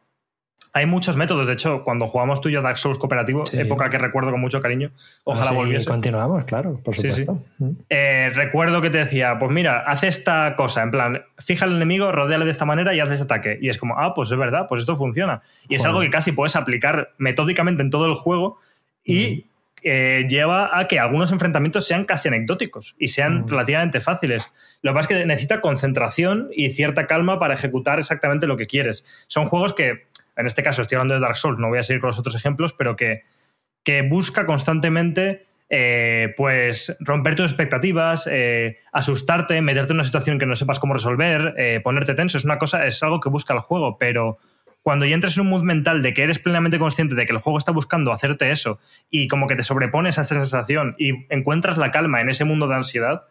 hay muchos métodos. De hecho, cuando jugamos tú y yo Dark Souls cooperativo, época que recuerdo con mucho cariño, ojalá sí, volviese. Continuamos, claro, por supuesto. Mm. Eh, recuerdo que te decía, pues mira, haz esta cosa, en plan, fija al enemigo, rodéale de esta manera y haz ese ataque. Y es como, ah, pues es verdad, pues esto funciona. Y es algo que casi puedes aplicar metódicamente en todo el juego y eh, lleva a que algunos enfrentamientos sean casi anecdóticos y sean relativamente fáciles. Lo que pasa es que necesita concentración y cierta calma para ejecutar exactamente lo que quieres. Son juegos que en este caso estoy hablando de Dark Souls, no voy a seguir con los otros ejemplos, pero que, que busca constantemente eh, pues romper tus expectativas, eh, asustarte, meterte en una situación que no sepas cómo resolver, eh, ponerte tenso, es una cosa, es algo que busca el juego, pero cuando ya entres en un mood mental de que eres plenamente consciente de que el juego está buscando hacerte eso y como que te sobrepones a esa sensación y encuentras la calma en ese mundo de ansiedad,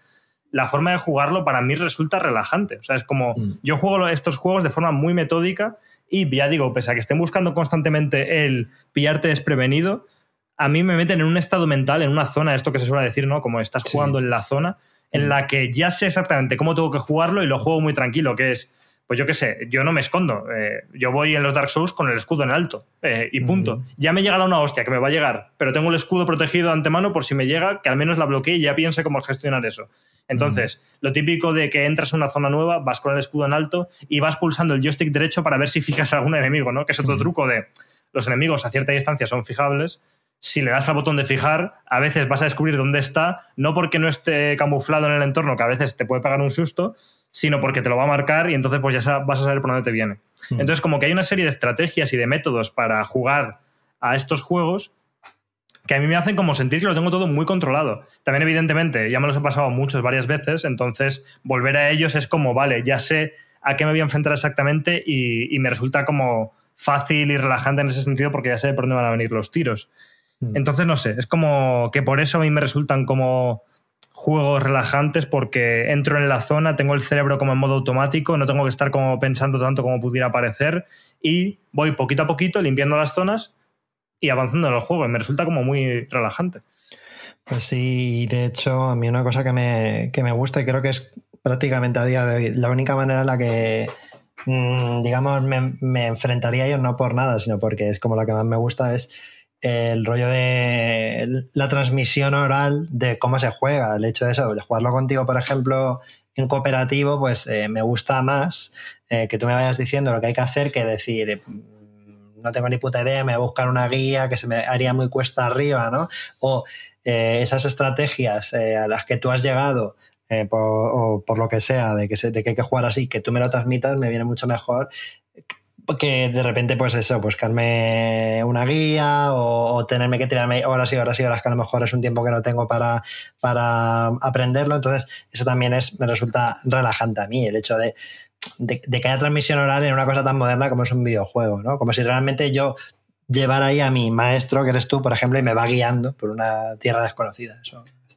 la forma de jugarlo para mí resulta relajante. O sea, es como mm. yo juego estos juegos de forma muy metódica y ya digo, pese a que estén buscando constantemente el pillarte desprevenido, a mí me meten en un estado mental, en una zona, esto que se suele decir, ¿no? Como estás jugando en la zona, en mm. la que ya sé exactamente cómo tengo que jugarlo y lo juego muy tranquilo, que es, pues yo qué sé, yo no me escondo. Eh, yo voy en los Dark Souls con el escudo en alto eh, y punto. Ya me llega una hostia que me va a llegar, pero tengo el escudo protegido de antemano por si me llega, que al menos la bloquee y ya piense cómo gestionar eso. Entonces, lo típico de que entras en una zona nueva, vas con el escudo en alto y vas pulsando el joystick derecho para ver si fijas a algún enemigo, ¿no? Que es otro truco de los enemigos a cierta distancia son fijables. Si le das al botón de fijar, a veces vas a descubrir dónde está, no porque no esté camuflado en el entorno, que a veces te puede pegar un susto, sino porque te lo va a marcar y entonces pues ya vas a saber por dónde te viene. Entonces, como que hay una serie de estrategias y de métodos para jugar a estos juegos que a mí me hacen como sentir que lo tengo todo muy controlado. También, evidentemente, ya me los he pasado muchos varias veces, entonces volver a ellos es como, vale, ya sé a qué me voy a enfrentar exactamente y, me resulta como fácil y relajante en ese sentido porque ya sé por dónde van a venir los tiros. Mm. Entonces, no sé, es como que por eso a mí me resultan como juegos relajantes porque entro en la zona, tengo el cerebro como en modo automático, no tengo que estar como pensando tanto como pudiera parecer y voy poquito a poquito limpiando las zonas y avanzando en el juego. Me resulta como muy relajante. Pues sí, de hecho, a mí una cosa que me, que me gusta y creo que es prácticamente a día de hoy la única manera en la que, mm, digamos, me, me, enfrentaría yo, no por nada, sino porque es como la que más me gusta, es el rollo de la transmisión oral de cómo se juega. El hecho de eso, de jugarlo contigo, por ejemplo, en cooperativo, pues eh, me gusta más eh, que tú me vayas diciendo lo que hay que hacer que decir no tengo ni puta idea, me voy a buscar una guía que se me haría muy cuesta arriba, ¿no? O eh, esas estrategias a las que tú has llegado o por lo que sea, de que, de que hay que jugar así, que tú me lo transmitas, me viene mucho mejor que de repente, pues eso, buscarme una guía o, tenerme que tirarme horas y horas y horas, que a lo mejor es un tiempo que no tengo para, para aprenderlo. Entonces, eso también es, me resulta relajante a mí, el hecho de de, que haya transmisión oral en una cosa tan moderna como es un videojuego, ¿no? Como si realmente yo llevara ahí a mi maestro, que eres tú, por ejemplo, y me va guiando por una tierra desconocida.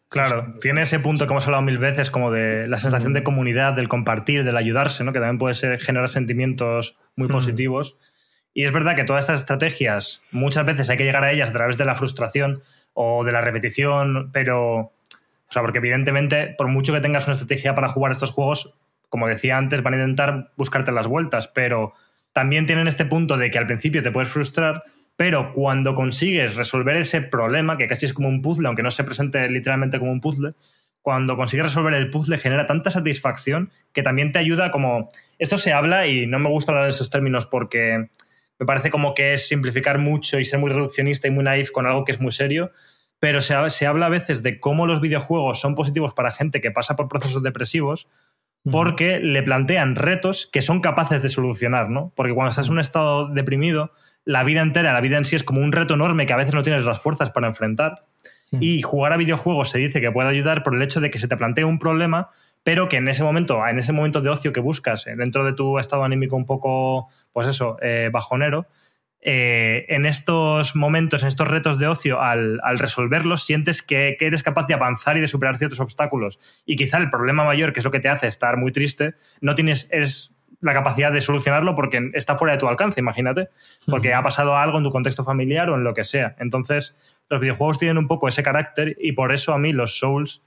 Claro, tiene ese punto que hemos hablado mil veces, como de la sensación de comunidad, del compartir, del ayudarse, ¿no? que también puede ser, generar sentimientos muy positivos. Y es verdad que todas estas estrategias, muchas veces hay que llegar a ellas a través de la frustración o de la repetición, pero, o sea, porque evidentemente, por mucho que tengas una estrategia para jugar estos juegos, como decía antes, van a intentar buscarte las vueltas, pero también tienen este punto de que al principio te puedes frustrar, pero cuando consigues resolver ese problema, que casi es como un puzzle, aunque no se presente literalmente como un puzzle, cuando consigues resolver el puzzle genera tanta satisfacción que también te ayuda como... Esto se habla y no me gusta hablar de estos términos porque me parece como que es simplificar mucho y ser muy reduccionista y muy naif con algo que es muy serio, pero se, se habla a veces de cómo los videojuegos son positivos para gente que pasa por procesos depresivos porque le plantean retos que son capaces de solucionar, ¿no? Porque cuando estás en un estado deprimido, la vida entera, la vida en sí es como un reto enorme que a veces no tienes las fuerzas para enfrentar. Y jugar a videojuegos se dice que puede ayudar por el hecho de que se te plantea un problema, pero que en ese momento, en ese momento de ocio que buscas, eh, dentro de tu estado anímico un poco, pues eso, eh, bajonero, eh, en estos momentos, en estos retos de ocio, al, resolverlos, sientes que, eres capaz de avanzar y de superar ciertos obstáculos. Y quizá el problema mayor, que es lo que te hace estar muy triste, no tienes es la capacidad de solucionarlo porque está fuera de tu alcance, imagínate, porque ha pasado algo en tu contexto familiar o en lo que sea. Entonces, los videojuegos tienen un poco ese carácter y por eso a mí los Souls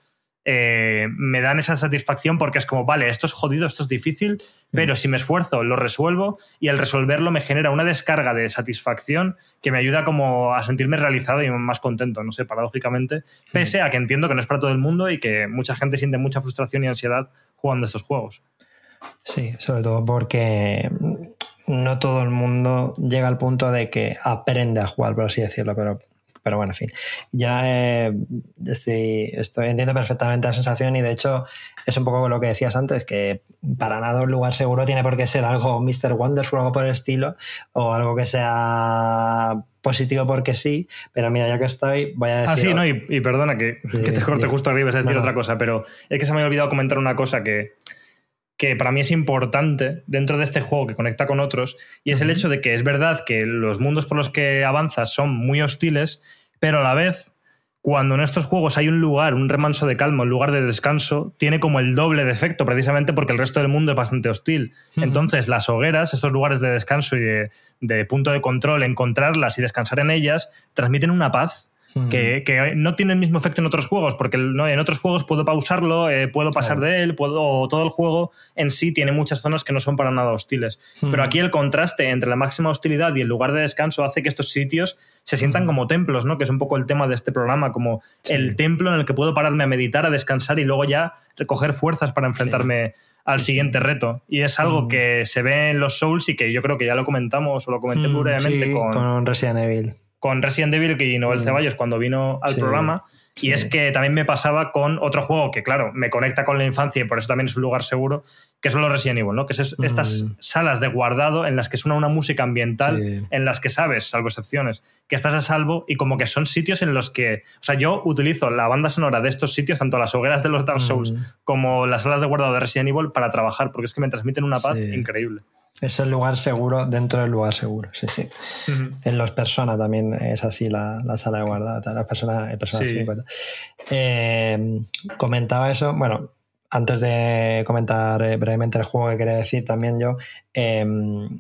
eh, me dan esa satisfacción porque es como, vale, esto es jodido, esto es difícil, pero si me esfuerzo, lo resuelvo y al resolverlo me genera una descarga de satisfacción que me ayuda como a sentirme realizado y más contento, no sé, paradójicamente, pese a que entiendo que no es para todo el mundo y que mucha gente siente mucha frustración y ansiedad jugando estos juegos. Sí, sobre todo porque no todo el mundo llega al punto de que aprende a jugar, por así decirlo, pero pero bueno, en fin. Ya eh, estoy, estoy, entiendo perfectamente la sensación y de hecho es un poco lo que decías antes, que para nada un lugar seguro tiene por qué ser algo Mr. Wonderful o algo por el estilo, o algo que sea positivo porque sí, pero mira, ya que estoy, voy a decir... Ah, sí, no, y, perdona que, que, te corte justo arriba, es decir otra cosa, pero es que se me ha olvidado comentar una cosa que que para mí es importante dentro de este juego que conecta con otros, y es el hecho de que es verdad que los mundos por los que avanzas son muy hostiles, pero a la vez, cuando en estos juegos hay un lugar, un remanso de calma, un lugar de descanso, tiene como el doble de efecto, precisamente porque el resto del mundo es bastante hostil. Entonces, las hogueras, estos lugares de descanso y de, de punto de control, encontrarlas y descansar en ellas, transmiten una paz que, no tiene el mismo efecto en otros juegos, porque no, en otros juegos puedo pausarlo, eh, puedo pasar de él, puedo, todo el juego en sí tiene muchas zonas que no son para nada hostiles. Pero aquí el contraste entre la máxima hostilidad y el lugar de descanso hace que estos sitios se sientan como templos, ¿no? que es un poco el tema de este programa, como el templo en el que puedo pararme a meditar, a descansar y luego ya recoger fuerzas para enfrentarme. al siguiente reto. Y es algo que se ve en los Souls y que yo creo que ya lo comentamos o lo comenté brevemente con, con Resident Evil con Resident Evil que Noel mm. Ceballos cuando vino al programa. Y es que también me pasaba con otro juego que, claro, me conecta con la infancia y por eso también es un lugar seguro, que son los Resident Evil, ¿no? Que es estas mm. salas de guardado en las que suena una música ambiental, en las que sabes, salvo excepciones, que estás a salvo y como que son sitios en los que. O sea, yo utilizo la banda sonora de estos sitios, tanto las hogueras de los Dark Souls mm. como las salas de guardado de Resident Evil, para trabajar, porque es que me transmiten una paz increíble. Es el lugar seguro dentro del lugar seguro, sí, sí. En los personas también es así la, sala de guardada, las personas, persona 50. Eh, comentaba eso, bueno, antes de comentar eh, brevemente el juego que quería decir también yo, eh,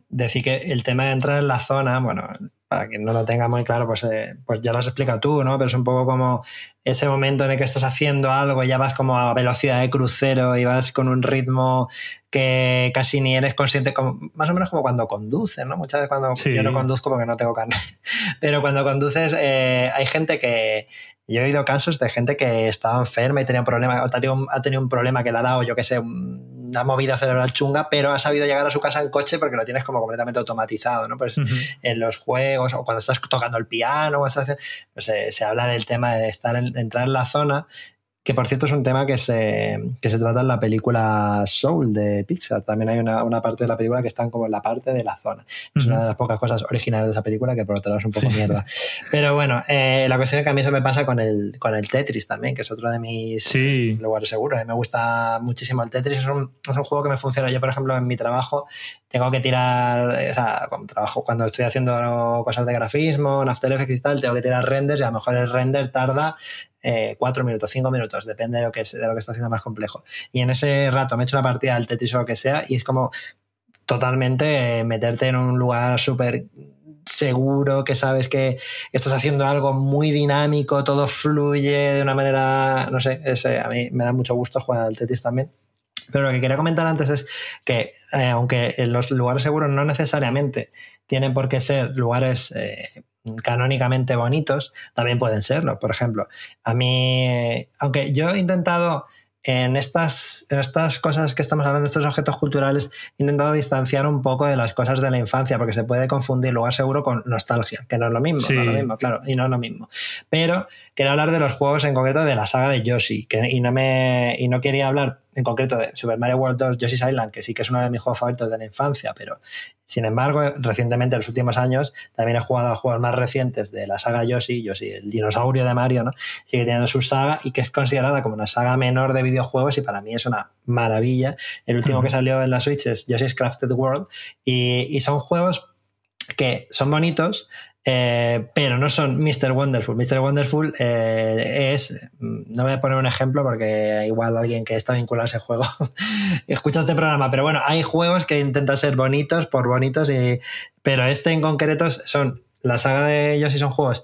decir que el tema de entrar en la zona, bueno, para que no lo tenga muy claro, pues, eh, pues ya lo has explicado tú, ¿no? Pero es un poco como ese momento en el que estás haciendo algo y ya vas como a velocidad de crucero y vas con un ritmo que casi ni eres consciente, como, más o menos como cuando conduces, ¿no? Muchas veces cuando yo no conduzco porque no tengo carne, pero cuando conduces eh, hay gente que... Yo he oído casos de gente que estaba enferma y tenía un problema, o ha tenido, ha tenido un problema que le ha dado, yo qué sé, una movida cerebral chunga, pero ha sabido llegar a su casa en coche porque lo tienes como completamente automatizado, ¿no? Pues en los juegos o cuando estás tocando el piano, pues se, se habla del tema de estar en, de entrar en la zona que por cierto es un tema que se, que se trata en la película Soul de Pixar. También hay una, una, parte de la película que están como en la parte de la zona. Es una de las pocas cosas originales de esa película que por otro lado es un poco mierda. Pero bueno, eh, la cuestión es que a mí eso me pasa con el, con el Tetris también, que es otro de mis lugares seguros. A mí me gusta muchísimo el Tetris. Es un, es un, juego que me funciona. Yo, por ejemplo, en mi trabajo tengo que tirar, o sea, cuando, trabajo, cuando estoy haciendo cosas de grafismo, en After Effects y tal, tengo que tirar renders y a lo mejor el render tarda eh, cuatro minutos, cinco minutos, depende de lo, que, de lo que está haciendo más complejo. Y en ese rato me he hecho una partida del Tetris o lo que sea y es como totalmente eh, meterte en un lugar súper seguro, que sabes que estás haciendo algo muy dinámico, todo fluye de una manera, no sé, ese, a mí me da mucho gusto jugar al Tetris también. Pero lo que quería comentar antes es que, eh, aunque los lugares seguros no necesariamente tienen por qué ser lugares canónicamente bonitos, también pueden serlo. Por ejemplo, a mí, aunque yo he intentado en estas, en estas cosas que estamos hablando, estos objetos culturales, he intentado distanciar un poco de las cosas de la infancia, porque se puede confundir lugar seguro con nostalgia, que no es lo mismo, no es lo mismo, claro, y no es lo mismo. Pero quería hablar de los juegos en concreto de la saga de Yoshi, que, y, no me, y no quería hablar en concreto de Super Mario World 2 Yoshi's Island, que sí que es uno de mis juegos favoritos de la infancia, pero sin embargo, recientemente, en los últimos años, también he jugado a juegos más recientes de la saga Yoshi, Yoshi, el dinosaurio de Mario, ¿no? Sigue teniendo su saga y que es considerada como una saga menor de videojuegos y para mí es una maravilla. El último que salió en la Switch es Yoshi's Crafted World y, y son juegos que son bonitos, eh, pero no son Mr. Wonderful. Mr. Wonderful eh, es, no voy a poner un ejemplo porque igual alguien que está vinculado a ese juego escucha este programa, pero bueno, hay juegos que intentan ser bonitos por bonitos, y, pero este en concreto son, la saga de ellos y son juegos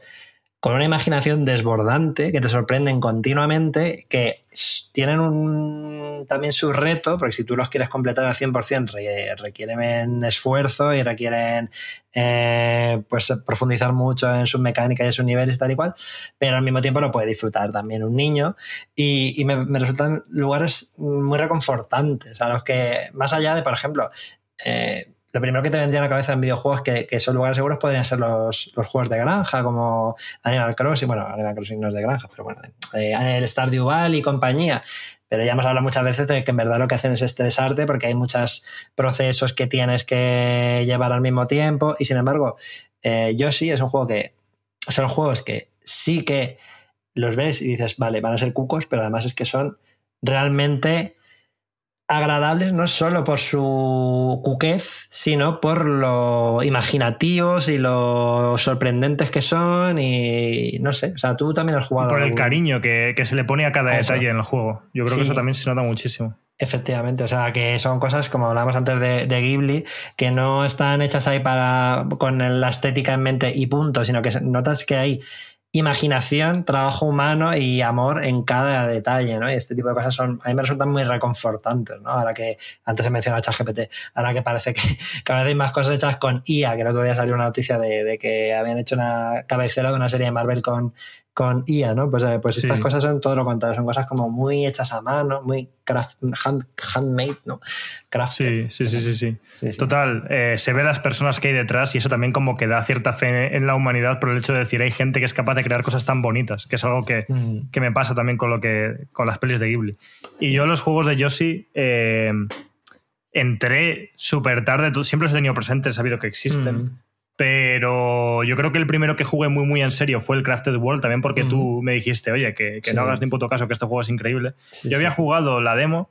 con una imaginación desbordante, que te sorprenden continuamente, que tienen un, también su reto, porque si tú los quieres completar al 100%, requieren esfuerzo y requieren eh, pues profundizar mucho en sus mecánicas y en sus niveles tal y cual, pero al mismo tiempo lo puede disfrutar también un niño. Y, me, resultan lugares muy reconfortantes, a los que, más allá de, por ejemplo, eh, lo primero que te vendría a la cabeza en videojuegos que, son lugares seguros podrían ser los, los, juegos de granja, como Animal Crossing. Bueno, Animal Crossing no es de granja, pero bueno, eh, el Stardew Valley y compañía. Pero ya hemos hablado muchas veces de que en verdad lo que hacen es estresarte porque hay muchos procesos que tienes que llevar al mismo tiempo. Y sin embargo, eh, Yoshi es un juego que. Son juegos que sí que los ves y dices, vale, van a ser cucos, pero además es que son realmente agradables no solo por su cuquez, sino por lo imaginativos y lo sorprendentes que son y no sé, o sea, tú también has jugado. Por el cariño que, se le pone a cada detalle en el juego. Yo creo que eso también se nota muchísimo. Efectivamente, o sea, que son cosas, como hablábamos antes de, de, Ghibli, que no están hechas ahí para con la estética en mente y punto, sino que notas que hay imaginación, trabajo humano y amor en cada detalle, ¿no? Y este tipo de cosas son, a mí me resultan muy reconfortantes, ¿no? Ahora que antes he mencionado ChatGPT, ahora que parece que cada vez hay más cosas hechas con IA, que el otro día salió una noticia de, que habían hecho una cabecera de una serie de Marvel con, con IA, ¿no? Pues, eh, pues estas cosas son todo lo contrario, son cosas como muy hechas a mano, muy craft, handmade, ¿no? Craft. Sí, sí, sí, sí, sí, Total, eh, se ve las personas que hay detrás y eso también como que da cierta fe en la humanidad por el hecho de decir hay gente que es capaz de crear cosas tan bonitas, que es algo que, mm. que me pasa también con lo que con las pelis de Ghibli. Y yo los juegos de Yoshi eh, entré súper tarde, siempre los he tenido presentes, he sabido que existen. Mm. Pero yo creo que el primero que jugué muy, muy en serio fue el Crafted World, también porque tú me dijiste, oye, que, no hagas ni puto caso, que este juego es increíble. yo había jugado la demo,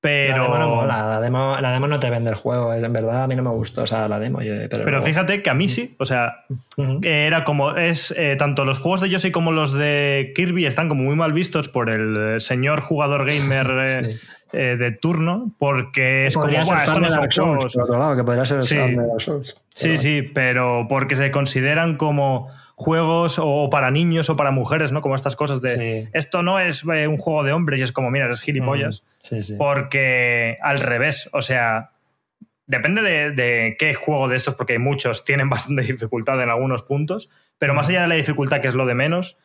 pero. La demo no la demo, la demo no te vende el juego, en verdad a mí no me gustó, o sea, la demo. pero, fíjate que a mí sí, o sea, era como. es eh, Tanto los juegos de Yoshi como los de Kirby están como muy mal vistos por el señor jugador gamer. Eh, eh, de turno, porque es como, ser fan de Dark Souls, por otro lado, que podría ser sí. fan de Dark Souls. Sí, sí, pero porque se consideran como juegos o para niños o para mujeres, ¿no? Como estas cosas de esto no es eh, un juego de hombres y es como, mira, eres gilipollas. Mm, porque al revés, o sea, depende de, de, qué juego de estos, porque hay muchos, tienen bastante dificultad en algunos puntos, pero más allá de la dificultad, que es lo de menos,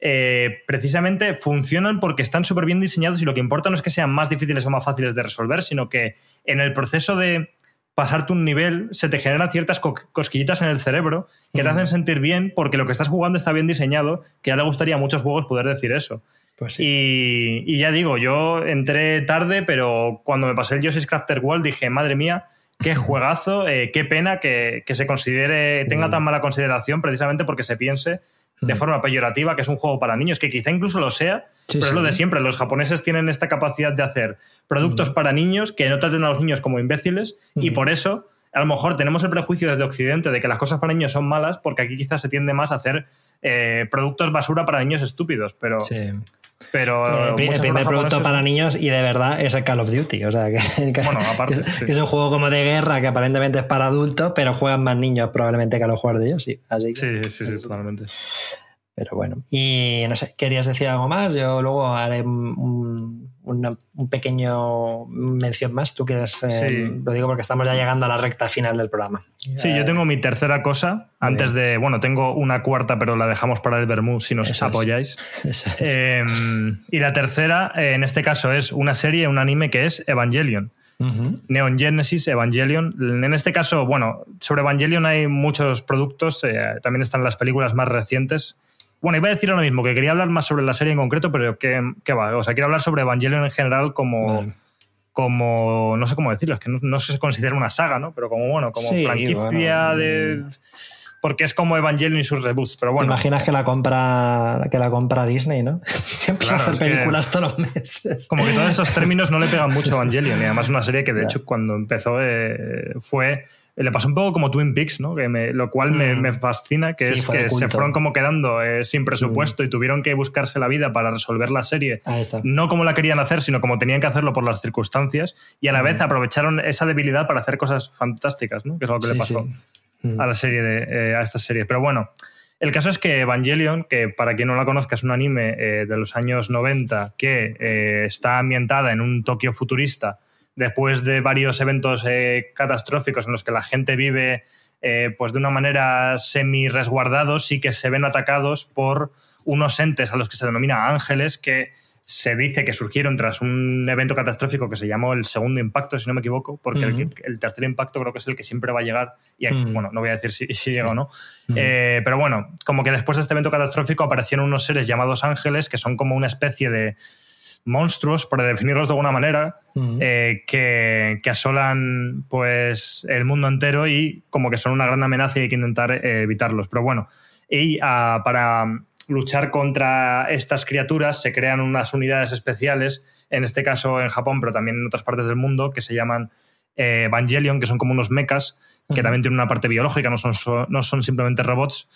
eh, precisamente funcionan porque están súper bien diseñados y lo que importa no es que sean más difíciles o más fáciles de resolver, sino que en el proceso de pasarte un nivel se te generan ciertas cosquillitas en el cerebro que te hacen sentir bien porque lo que estás jugando está bien diseñado, que ya le gustaría a muchos juegos poder decir eso. Pues y, ya digo, yo entré tarde, pero cuando me pasé el Yoshi's Crafter World dije, madre mía, qué juegazo, eh, qué pena que, se considere, tenga tan mala consideración precisamente porque se piense de forma peyorativa que es un juego para niños, que quizá incluso lo sea, pero es lo de siempre. Los japoneses tienen esta capacidad de hacer productos para niños que no traten a los niños como imbéciles y por eso a lo mejor tenemos el prejuicio desde Occidente de que las cosas para niños son malas porque aquí quizás se tiende más a hacer eh, productos basura para niños estúpidos, pero... Pero el, primer producto para niños y de verdad es el Call of Duty. O sea, que, bueno, aparte, es, un juego como de guerra que aparentemente es para adultos, pero juegan más niños probablemente que a los jugadores de ellos, sí. Así sí, sí, sí, totalmente. Pero bueno. Y no sé, ¿querías decir algo más? Yo luego haré un, un pequeño mención más. Tú quieres, eh, lo digo porque estamos ya llegando a la recta final del programa. Sí, yo tengo mi tercera cosa. Antes de, bueno, tengo una cuarta, pero la dejamos para el Bermú si nos apoyáis. Em, y la tercera, eh, en este caso, es una serie, un anime que es Evangelion. Neon Genesis, Evangelion. En este caso, bueno, sobre Evangelion hay muchos productos, eh, también están las películas más recientes. Bueno, iba a decir lo mismo, que quería hablar más sobre la serie en concreto, pero ¿qué, va? O sea, quiero hablar sobre Evangelion en general como, como no sé cómo decirlo, es que no, se considera una saga, ¿no? Pero como, bueno, como franquicia de... Mm. Porque es como Evangelion y sus reboots, pero bueno. ¿Te imaginas que la compra, que la compra Disney, no? Siempre hacer películas todos los meses. Como que todos esos términos no le pegan mucho a Evangelion, y además una serie que de hecho cuando empezó eh, fue le pasó un poco como Twin Peaks, ¿no? Que lo cual me, mm. fascina, que es que se fueron como quedando eh, sin presupuesto mm. y tuvieron que buscarse la vida para resolver la serie. No como la querían hacer, sino como tenían que hacerlo por las circunstancias y a la mm. vez aprovecharon esa debilidad para hacer cosas fantásticas, ¿no? Que es lo que le pasó a la serie de, eh, a esta serie. Pero bueno, el caso es que Evangelion, que para quien no la conozca es un anime eh, de los años 90 que está ambientada en un Tokio futurista después de varios eventos eh, catastróficos en los que la gente vive eh, pues de una manera semi-resguardados, sí que se ven atacados por unos entes a los que se denomina ángeles que se dice que surgieron tras un evento catastrófico que se llamó el segundo impacto, si no me equivoco, porque el, tercer impacto creo que es el que siempre va a llegar. Y bueno, no voy a decir si, llega o no. Eh, pero bueno, como que después de este evento catastrófico aparecieron unos seres llamados ángeles que son como una especie de monstruos, por definirlos de alguna manera, eh, que, asolan pues, el mundo entero y como que son una gran amenaza y hay que intentar eh, evitarlos. Pero bueno, y ah, para luchar contra estas criaturas se crean unas unidades especiales, en este caso en Japón, pero también en otras partes del mundo, que se llaman eh, Evangelion, que son como unos mechas, que también tienen una parte biológica, no son, no son simplemente robots,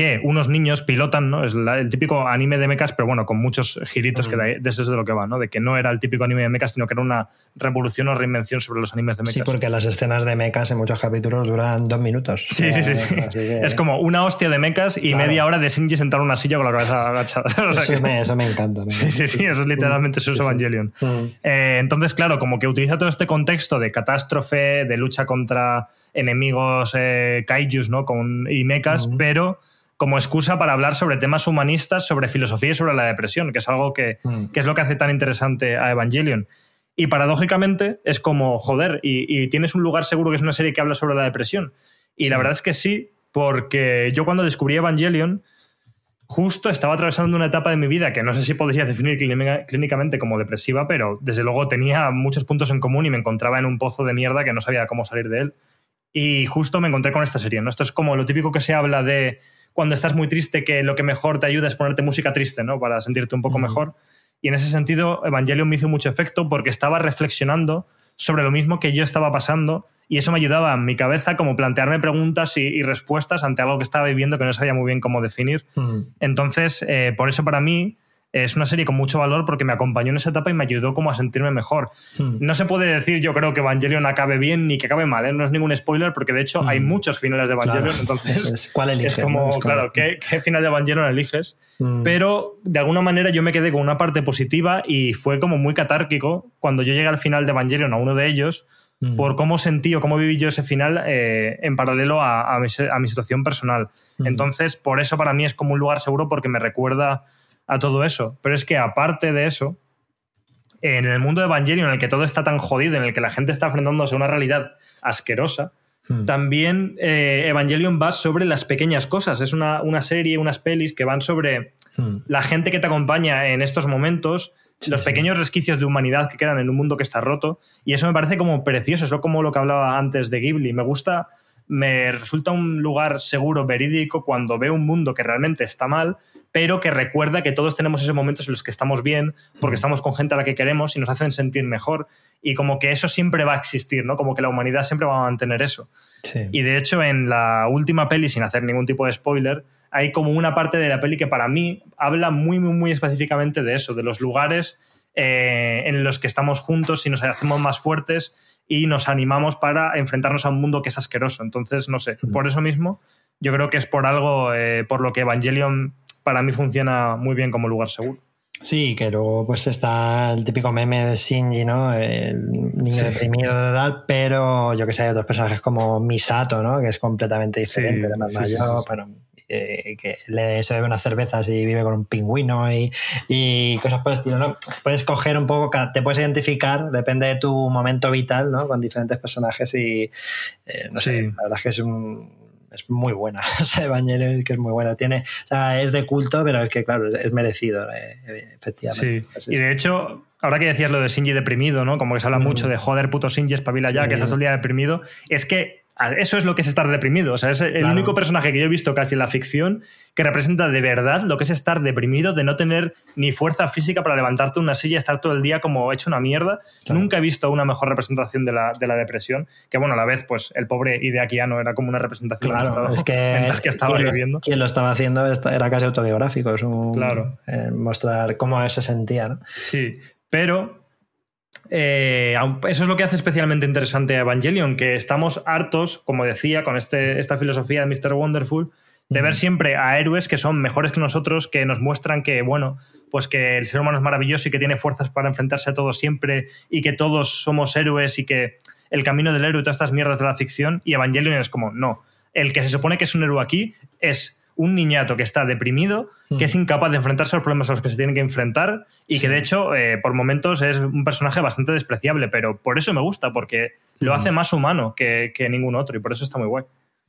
que unos niños pilotan, ¿no? Es el típico anime de mechas, pero bueno, con muchos giritos que de, eso es de lo que va, ¿no? De que no era el típico anime de mechas, sino que era una revolución o reinvención sobre los animes de mechas. Sí, porque las escenas de mechas en muchos capítulos duran dos minutos. Sí, sí, sí. Es como una hostia de mechas y media hora de Shinji sentado en una silla con la cabeza agachada. eso, me, encanta. sí, sí, sí, eso es literalmente su Evangelion. Eh, entonces, claro, como que utiliza todo este contexto de catástrofe, de lucha contra enemigos eh, kaijus, ¿no? Con, y mechas, pero como excusa para hablar sobre temas humanistas, sobre filosofía y sobre la depresión, que es algo que, mm. es lo que hace tan interesante a Evangelion. Y paradójicamente es como, joder, y, tienes un lugar seguro que es una serie que habla sobre la depresión. Y la verdad es que sí, porque yo cuando descubrí Evangelion, justo estaba atravesando una etapa de mi vida que no sé si podría definir clínicamente como depresiva, pero desde luego tenía muchos puntos en común y me encontraba en un pozo de mierda que no sabía cómo salir de él. Y justo me encontré con esta serie, ¿no? Esto es como lo típico que se habla de cuando estás muy triste que lo que mejor te ayuda es ponerte música triste, ¿no? Para sentirte un poco mejor. Y en ese sentido, Evangelion me hizo mucho efecto porque estaba reflexionando sobre lo mismo que yo estaba pasando y eso me ayudaba en mi cabeza como plantearme preguntas y, respuestas ante algo que estaba viviendo que no sabía muy bien cómo definir. Entonces, eh, por eso para mí es una serie con mucho valor porque me acompañó en esa etapa y me ayudó como a sentirme mejor. Hmm. No se puede decir, yo creo que Evangelion acabe bien ni que acabe mal, ¿eh? no es ningún spoiler porque de hecho hay hmm. muchos finales de Evangelion, entonces es. ¿cuál eliges? Es como, claro, ¿qué, final de Evangelion eliges? Hmm. Pero de alguna manera yo me quedé con una parte positiva y fue como muy catárquico cuando yo llegué al final de Evangelion a uno de ellos por cómo sentí o cómo viví yo ese final eh, en paralelo a, a, mi, a, mi, situación personal. Entonces, por eso para mí es como un lugar seguro porque me recuerda a todo eso. Pero es que aparte de eso, en el mundo de Evangelion, en el que todo está tan jodido, en el que la gente está enfrentándose a una realidad asquerosa, hmm. también eh, Evangelion va sobre las pequeñas cosas. Es una, serie, unas pelis que van sobre hmm. la gente que te acompaña en estos momentos, los pequeños resquicios de humanidad que quedan en un mundo que está roto. Y eso me parece como precioso, es como lo que hablaba antes de Ghibli. Me gusta me resulta un lugar seguro, verídico, cuando veo un mundo que realmente está mal, pero que recuerda que todos tenemos esos momentos en los que estamos bien, porque estamos con gente a la que queremos y nos hacen sentir mejor. Y como que eso siempre va a existir, ¿no? Como que la humanidad siempre va a mantener eso. Y de hecho, en la última peli, sin hacer ningún tipo de spoiler, hay como una parte de la peli que para mí habla muy, muy, muy específicamente de eso, de los lugares eh, en los que estamos juntos y nos hacemos más fuertes y nos animamos para enfrentarnos a un mundo que es asqueroso. Entonces, no sé, por eso mismo, yo creo que es por algo, eh, por lo que Evangelion para mí funciona muy bien como lugar seguro. Sí, que luego pues está el típico meme de Shinji, ¿no? El niño deprimido de edad, pero yo que sé, hay otros personajes como Misato, ¿no? Que es completamente diferente, sí, más mayor, bueno, eh, que le, se bebe unas cervezas y vive con un pingüino y, y, cosas por el estilo, ¿no? Puedes coger un poco, te puedes identificar, depende de tu momento vital, ¿no? Con diferentes personajes y, eh, no sé, la verdad es que es un es muy buena. O sea, Evangelion que es muy buena. Tiene, o sea, es de culto, pero es que, claro, es merecido, eh, efectivamente. Sí. y de hecho, ahora que decías lo de Shinji deprimido, ¿no? Como que se habla mucho de joder, puto Shinji, espabila ya, que estás todo el día deprimido. Es que eso es lo que es estar deprimido. O sea, es el único personaje que yo he visto casi en la ficción que representa de verdad lo que es estar deprimido, de no tener ni fuerza física para levantarte una silla y estar todo el día como hecho una mierda. Nunca he visto una mejor representación de la, de la, depresión. Que bueno, a la vez, pues el pobre Ideakiano era como una representación claro, es que, que estaba viviendo. Quien lo estaba haciendo era casi autobiográfico. Es un, claro. Eh, mostrar cómo se sentía. ¿no? Sí, pero eh, eso es lo que hace especialmente interesante a Evangelion, que estamos hartos, como decía, con este, esta filosofía de Mr. Wonderful, de ver siempre a héroes que son mejores que nosotros, que nos muestran que, bueno, pues que el ser humano es maravilloso y que tiene fuerzas para enfrentarse a todo siempre y que todos somos héroes y que el camino del héroe y todas estas mierdas de la ficción. Y Evangelion es como, no, el que se supone que es un héroe aquí es un niñato que está deprimido, que es incapaz de enfrentarse a los problemas a los que se tiene que enfrentar y que de hecho eh, por momentos es un personaje bastante despreciable, pero por eso me gusta, porque lo hace más humano que, que ningún otro y por eso está muy guay.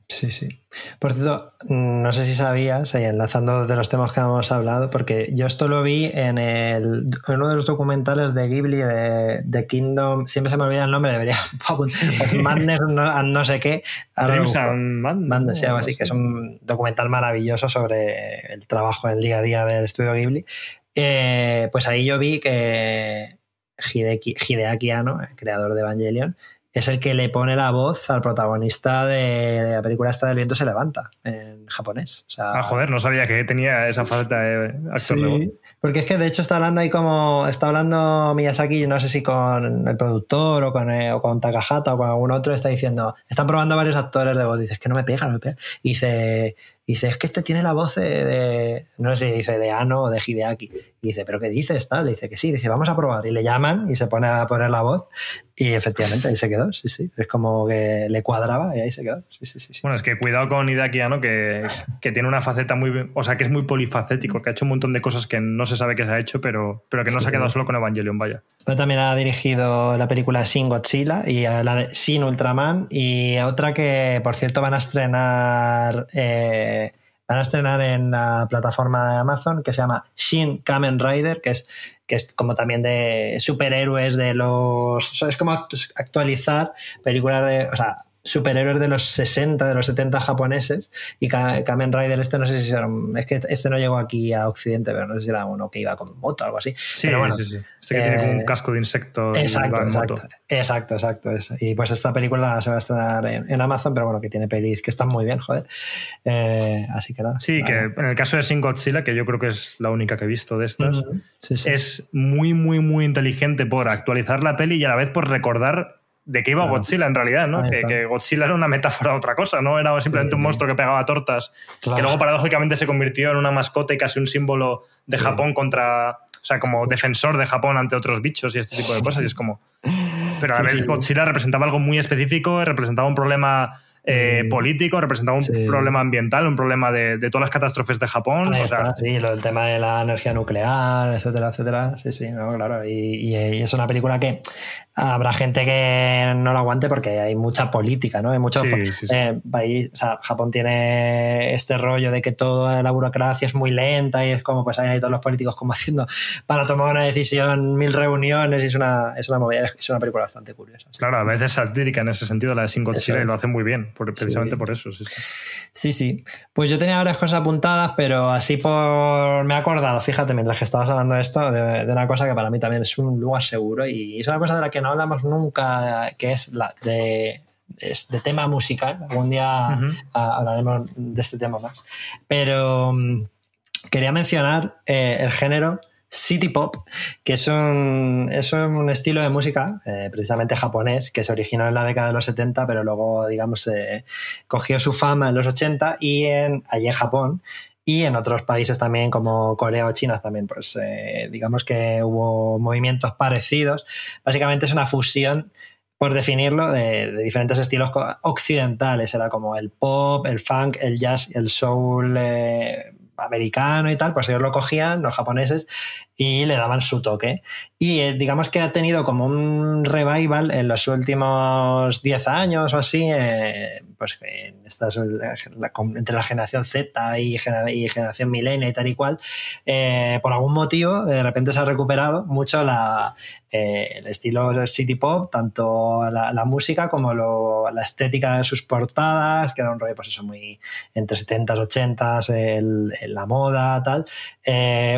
Sí, sí. Por cierto, no sé si sabías, enlazando de los temas que hemos hablado, porque yo esto lo vi en, el, en uno de los documentales de Ghibli de, de Kingdom, siempre se me olvida el nombre, debería Madness, no, no, sé qué. Dreams Madness, Madness algo así, que es un documental maravilloso sobre el trabajo del día a día del estudio Ghibli. Eh, pues ahí yo vi que Hideaki Anno, el creador de Evangelion, es el que le pone la voz al protagonista de la película esta del viento se levanta en japonés. ah, joder, no sabía que tenía esa falta de actor de voz. Porque es que de hecho está hablando ahí como. Está hablando Miyazaki, no sé si con el productor o con, eh, o con Takahata o con algún otro, está diciendo. Están probando varios actores de voz. Dices que no me pega, no me pega. Y dice. Y dice, es que este tiene la voz de, no sé si dice de Ano o de Hideaki. Y dice, ¿pero qué dices? Tal. Le dice que sí. Dice, vamos a probar. Y le llaman y se pone a poner la voz. Y efectivamente ahí se quedó. Sí, sí. Es como que le cuadraba y ahí se quedó. Sí, sí, sí. Bueno, es que cuidado con Hideaki Ano, que, que, tiene una faceta muy. O sea, que es muy polifacético, que ha hecho un montón de cosas que no se sabe que se ha hecho, pero, pero que no se ha quedado solo con Evangelion, vaya. Pero también ha dirigido la película Shin Godzilla y la de Shin Ultraman. Y otra que, por cierto, van a estrenar. Eh, van a estrenar en la plataforma de Amazon que se llama Shin Kamen Rider, que es, que es como también de superhéroes de los... es como actualizar películas de... O sea, superhéroes de los 60, de los 70 japoneses y Kamen Rider este no sé si era, es que este no llegó aquí a Occidente, pero no sé si era uno que iba con moto o algo así. Sí, pero bueno, sí, sí. Este que tiene como un eh, casco de insecto. Exacto, exacto, exacto, exacto. Y pues esta película se va a estrenar en, Amazon, pero bueno, que tiene pelis que están muy bien, joder. Eh, así que nada. Sí, que en el caso de Shin Godzilla, que yo creo que es la única que he visto de estas, es muy, muy, muy inteligente por actualizar la peli y a la vez por recordar de qué iba Godzilla en realidad, ¿no? Que, Godzilla era una metáfora de otra cosa, ¿no? Era simplemente un monstruo que pegaba tortas, que luego paradójicamente se convirtió en una mascota y casi un símbolo de Japón contra, o sea, como defensor de Japón ante otros bichos y este tipo de cosas, y es como... Pero a vez Godzilla representaba algo muy específico, representaba un problema eh, mm. político, representaba un problema ambiental, un problema de, todas las catástrofes de Japón. sí, lo del tema de la energía nuclear, etcétera, etcétera. Sí, sí, claro. Y, es una película que habrá gente que no lo aguante porque hay mucha política, ¿no? Hay mucho eh, o sea, Japón tiene este rollo de que toda la burocracia es muy lenta y es como pues hay todos los políticos como haciendo para tomar una decisión mil reuniones y es una, es una movida, es una película bastante curiosa. Claro, a veces satírica en ese sentido la de Sin y lo hace muy bien precisamente por eso. Sí, sí, Pues yo tenía varias cosas apuntadas, pero así por. Me he acordado, fíjate, mientras que estabas hablando de esto, de, una cosa que para mí también es un lugar seguro y es una cosa de la que no hablamos nunca, que es la de de tema musical. Algún día hablaremos de este tema más. Pero mm, quería mencionar eh, el género City Pop, que es un, es un estilo de música eh, precisamente japonés que se originó en la década de los 70, pero luego, digamos, cogió su fama en los 80 y en, allí en Japón y en otros países también como Corea o China también, pues eh, digamos que hubo movimientos parecidos. Básicamente es una fusión por definirlo, de, diferentes estilos occidentales. Era como el pop, el funk, el jazz, el soul eh, americano y tal, pues ellos lo cogían, los japoneses, y le daban su toque. Y eh, digamos que ha tenido como un revival en los últimos 10 años o así, eh, pues en estas, entre la generación Z y, generación milenia y tal y cual, eh, por algún motivo de repente se ha recuperado mucho la, el estilo city pop, tanto la, música como la estética de sus portadas, que era un rollo pues eso muy entre 70s, 80s, la moda, tal.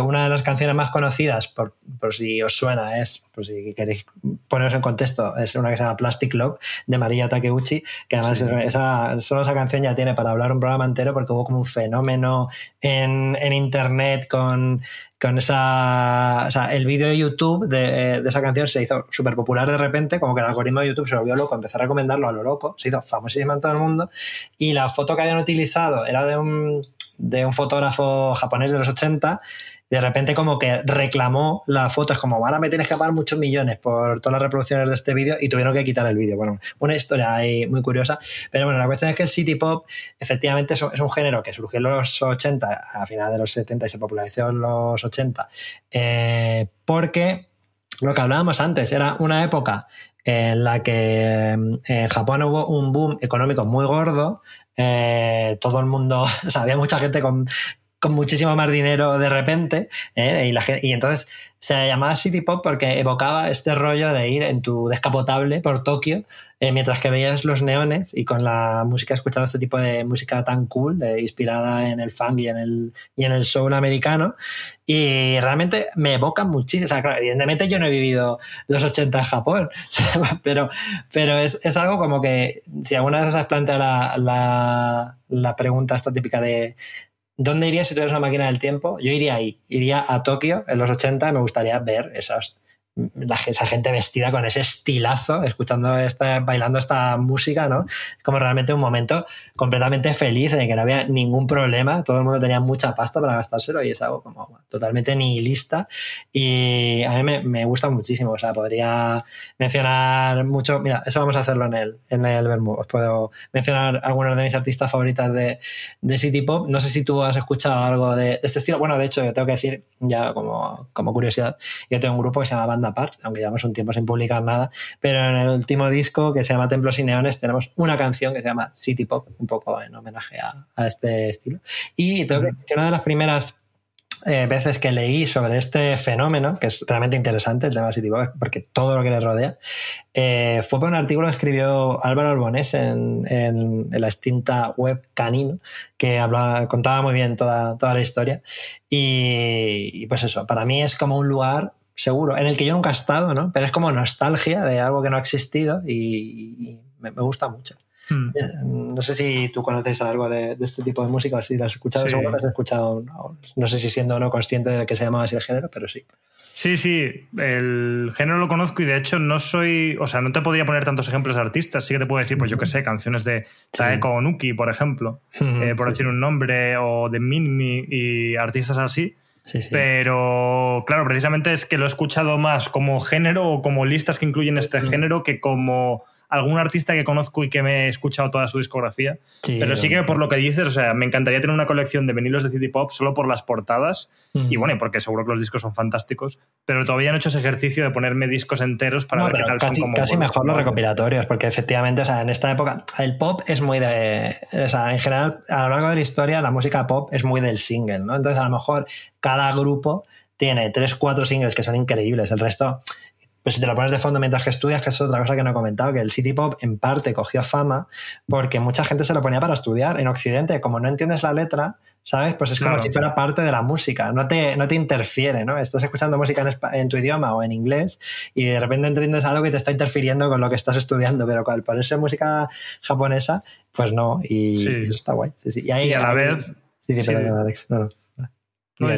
una de las canciones más conocidas por, por, si os suena, es, por si queréis poneros en contexto, es una que se llama Plastic Love de María Takeuchi, que además esa, solo esa canción ya tiene para hablar un programa entero porque hubo como un fenómeno en, en internet con, con esa. O sea, el vídeo de YouTube de, de, esa canción se hizo súper popular de repente, como que el algoritmo de YouTube se volvió loco, empezó a recomendarlo a lo loco, se hizo famosísima en todo el mundo. Y la foto que habían utilizado era de un, de un fotógrafo japonés de los 80 de repente como que reclamó la foto, es como, ahora me tienes que pagar muchos millones por todas las reproducciones de este vídeo y tuvieron que quitar el vídeo. Bueno, una historia ahí muy curiosa, pero bueno, la cuestión es que el City Pop efectivamente es un, género que surgió en los 80, a finales de los 70 y se popularizó en los 80, eh, porque lo que hablábamos antes era una época en la que en Japón hubo un boom económico muy gordo, eh, todo el mundo, o sea, había mucha gente con, con muchísimo más dinero de repente, ¿eh? y, la y entonces se llamaba City Pop porque evocaba este rollo de ir en tu descapotable por Tokio eh, mientras que veías los neones y con la música escuchando este tipo de música tan cool, inspirada en el funk y en el, y en el soul americano. Y realmente me evoca muchísimo. Evidentemente yo no he vivido los 80 en Japón, pero, pero es, es algo como que si alguna vez has planteado la, la, la pregunta esta típica de ¿Dónde irías si tuvieras una máquina del tiempo? Yo iría ahí, iría a Tokio en los 80 y me gustaría ver esas esa gente vestida con ese estilazo, escuchando esta, bailando esta música, ¿no? Como realmente un momento completamente feliz, en que no había ningún problema, todo el mundo tenía mucha pasta para gastárselo y es algo como totalmente nihilista. Y a mí me, gusta muchísimo, o sea, podría mencionar mucho, mira, eso vamos a hacerlo en el, en el Os puedo mencionar algunos de mis artistas favoritas de, de City Pop. No sé si tú has escuchado algo de, este estilo. Bueno, de hecho, yo tengo que decir, ya como, como curiosidad, yo tengo un grupo que se llama Banda aparte, aunque llevamos un tiempo sin publicar nada, pero en el último disco que se llama Templos y Neones tenemos una canción que se llama City Pop, un poco en homenaje a, este estilo. Y tengo que una de las primeras eh, veces que leí sobre este fenómeno, que es realmente interesante el tema City Pop, porque todo lo que le rodea, eh, fue por un artículo que escribió Álvaro Albonés en, en, la extinta web Canino, que hablaba, contaba muy bien toda, toda la historia. Y, y, pues eso, para mí es como un lugar seguro, en el que yo nunca he estado, ¿no? Pero es como nostalgia de algo que no ha existido y, me, gusta mucho. Hmm. Eh, no sé si tú conoces algo de, este tipo de música, si lo has escuchado, seguro lo has escuchado, no, sé si siendo o no consciente de que se llamaba así el género, pero sí. Sí, sí, el género lo conozco y de hecho no soy, o sea, no te podría poner tantos ejemplos de artistas, sí que te puedo decir, pues yo qué sé, canciones de Taeko Onuki, por ejemplo, eh, por decir un nombre, o de Minmi y artistas así, pero claro, precisamente es que lo he escuchado más como género o como listas que incluyen este género que como algún artista que conozco y que me he escuchado toda su discografía. pero sí que por lo que dices, o sea, me encantaría tener una colección de vinilos de City Pop solo por las portadas. Y bueno, porque seguro que los discos son fantásticos. Pero todavía no he hecho ese ejercicio de ponerme discos enteros para ver qué tal casi, son como Casi mejor los recopilatorios, porque efectivamente, o sea, en esta época, el pop es muy de. O sea, en general, a lo largo de la historia, la música pop es muy del single, ¿no? Entonces, a lo mejor cada grupo tiene tres, cuatro singles que son increíbles. El resto pues si te lo pones de fondo mientras que estudias, que es otra cosa que no he comentado, que el City Pop en parte cogió fama porque mucha gente se lo ponía para estudiar en Occidente. Como no entiendes la letra, ¿sabes? Pues es como si fuera parte de la música, no te, no te interfiere, ¿no? Estás escuchando música en, en, tu idioma o en inglés y de repente entiendes algo que te está interfiriendo con lo que estás estudiando, pero al ponerse música japonesa, pues no, y eso está guay. Sí, sí. Y, ahí, a la vez... Sí, sí, Alex. No, no. No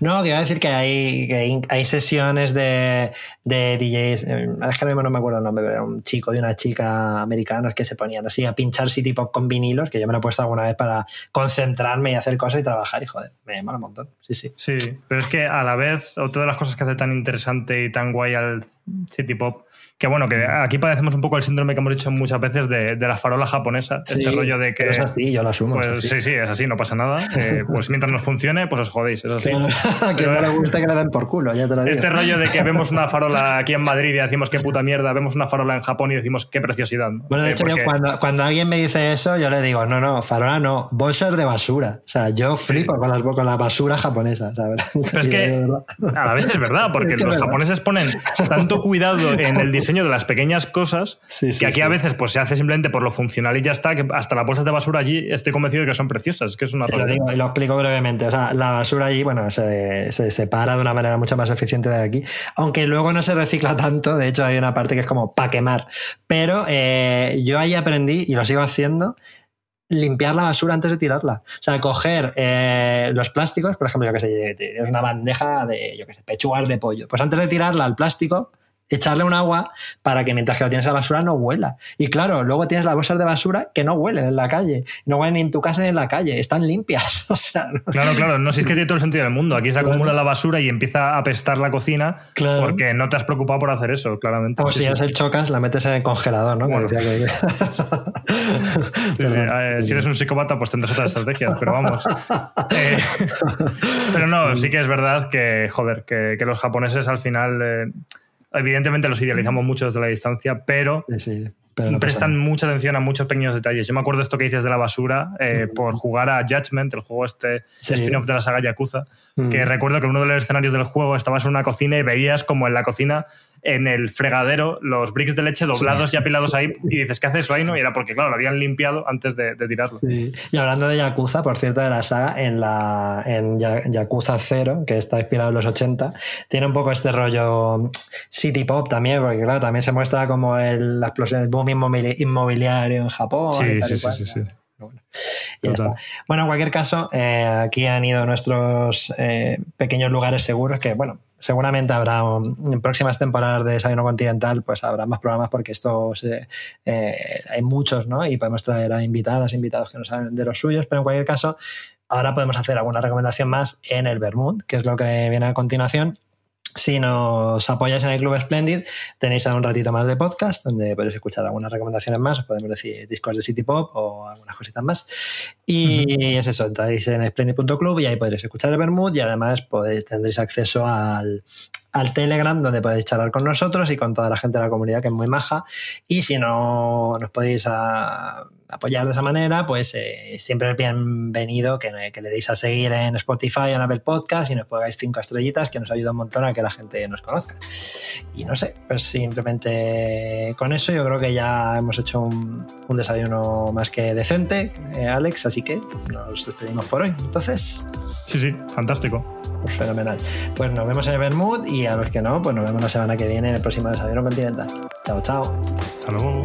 No, que iba a decir que hay, que hay sesiones de, de DJs, eh, es que no me acuerdo el nombre, pero era un chico y una chica americanos que se ponían así a pinchar City Pop con vinilos, que yo me lo he puesto alguna vez para concentrarme y hacer cosas y trabajar, y joder, me mola un montón. Sí, sí. Sí, pero es que a la vez, otra de las cosas que hace tan interesante y tan guay al City Pop que bueno, que aquí padecemos un poco el síndrome que hemos dicho muchas veces de, de la farola japonesa. este rollo de que. es así, yo lo asumo. Pues, sí, sí, es así, no pasa nada. Eh, pues mientras nos funcione, pues os jodéis, es así. que no le guste que le den por culo, ya te lo digo. Este rollo de que vemos una farola aquí en Madrid y decimos qué puta mierda, vemos una farola en Japón y decimos qué preciosidad. Bueno, de eh, hecho, yo cuando, cuando, alguien me dice eso, yo le digo, no, no, farola no, bolsas de basura. O sea, yo flipo con, las, con la basura japonesa, ¿sabes? Pero es que a la vez es verdad, porque los japoneses ponen tanto cuidado en el diseño de las pequeñas cosas que aquí a veces pues se hace simplemente por lo funcional y ya está, que hasta las bolsas de basura allí estoy convencido de que son preciosas, que es una lo, digo, lo explico brevemente. O sea, la basura allí, bueno, se, separa de una manera mucho más eficiente de aquí, aunque luego no se recicla tanto, de hecho hay una parte que es como para quemar. Pero eh, yo ahí aprendí, y lo sigo haciendo, limpiar la basura antes de tirarla. O sea, coger eh, los plásticos, por ejemplo, yo que sé, tienes una bandeja de, yo que sé, pechugas de pollo. Pues antes de tirarla al plástico, echarle un agua para que mientras que lo tienes en la basura no huela. Y claro, luego tienes las bolsas de basura que no huelen en la calle. No huelen ni en tu casa ni en la calle. Están limpias. O sea, Claro, claro. No sé si es que tiene todo el sentido del mundo. Aquí se acumula la basura y empieza a apestar la cocina porque no te has preocupado por hacer eso, claramente. O si ya el chocas, la metes en el congelador, ¿no? si eres un psicópata, pues tendrás otras estrategias, pero vamos. Eh, pero no, sí que es verdad que, joder, que, los japoneses al final... Eh, evidentemente los idealizamos mucho desde la distancia, pero, prestan mucha atención a muchos pequeños detalles. Yo me acuerdo esto que dices de la basura eh, por jugar a Judgment, el juego este spin-off de la saga Yakuza, que recuerdo que uno de los escenarios del juego estabas en una cocina y veías como en la cocina en el fregadero los bricks de leche doblados y apilados ahí y dices, ¿qué hace eso ahí? No? Y era porque, claro, lo habían limpiado antes de, tirarlo. Y hablando de Yakuza, por cierto, de la saga, en, la, en Yakuza 0, que está inspirado en los 80, tiene un poco este rollo city pop también, porque claro, también se muestra como el, la explosión del boom inmobiliario en Japón. Sí, sí, sí, sí, Bueno, Bueno, en cualquier caso, eh, aquí han ido nuestros eh, pequeños lugares seguros que, bueno, seguramente habrá en próximas temporadas de Desayuno Continental, pues habrá más programas porque estos eh, hay muchos, ¿no? Y podemos traer a invitadas, invitados que nos saben de los suyos, pero en cualquier caso, ahora podemos hacer alguna recomendación más en el Bermud, que es lo que viene a continuación. Si nos apoyáis en el Club Splendid, tenéis un ratito más de podcast donde podéis escuchar algunas recomendaciones más, os podemos decir discos de City Pop o algunas cositas más. Y es eso, entráis en splendid.club y ahí podréis escuchar el Bermud y además podéis, tendréis acceso al, al Telegram, donde podéis charlar con nosotros y con toda la gente de la comunidad, que es muy maja. Y si no nos podéis apoyar de esa manera, pues eh, siempre es bienvenido que, le deis a seguir en Spotify, en Apple Podcast y nos pongáis cinco estrellitas, que nos ayuda un montón a que la gente nos conozca. Y no sé, pues simplemente con eso yo creo que ya hemos hecho un, desayuno más que decente, eh, Alex, así que nos despedimos por hoy. Entonces... Sí, sí, fantástico. Pues fenomenal. Pues nos vemos en el Bermud y a los que no, pues nos vemos la semana que viene en el próximo Desayuno Continental. Chao, chao. Hasta luego.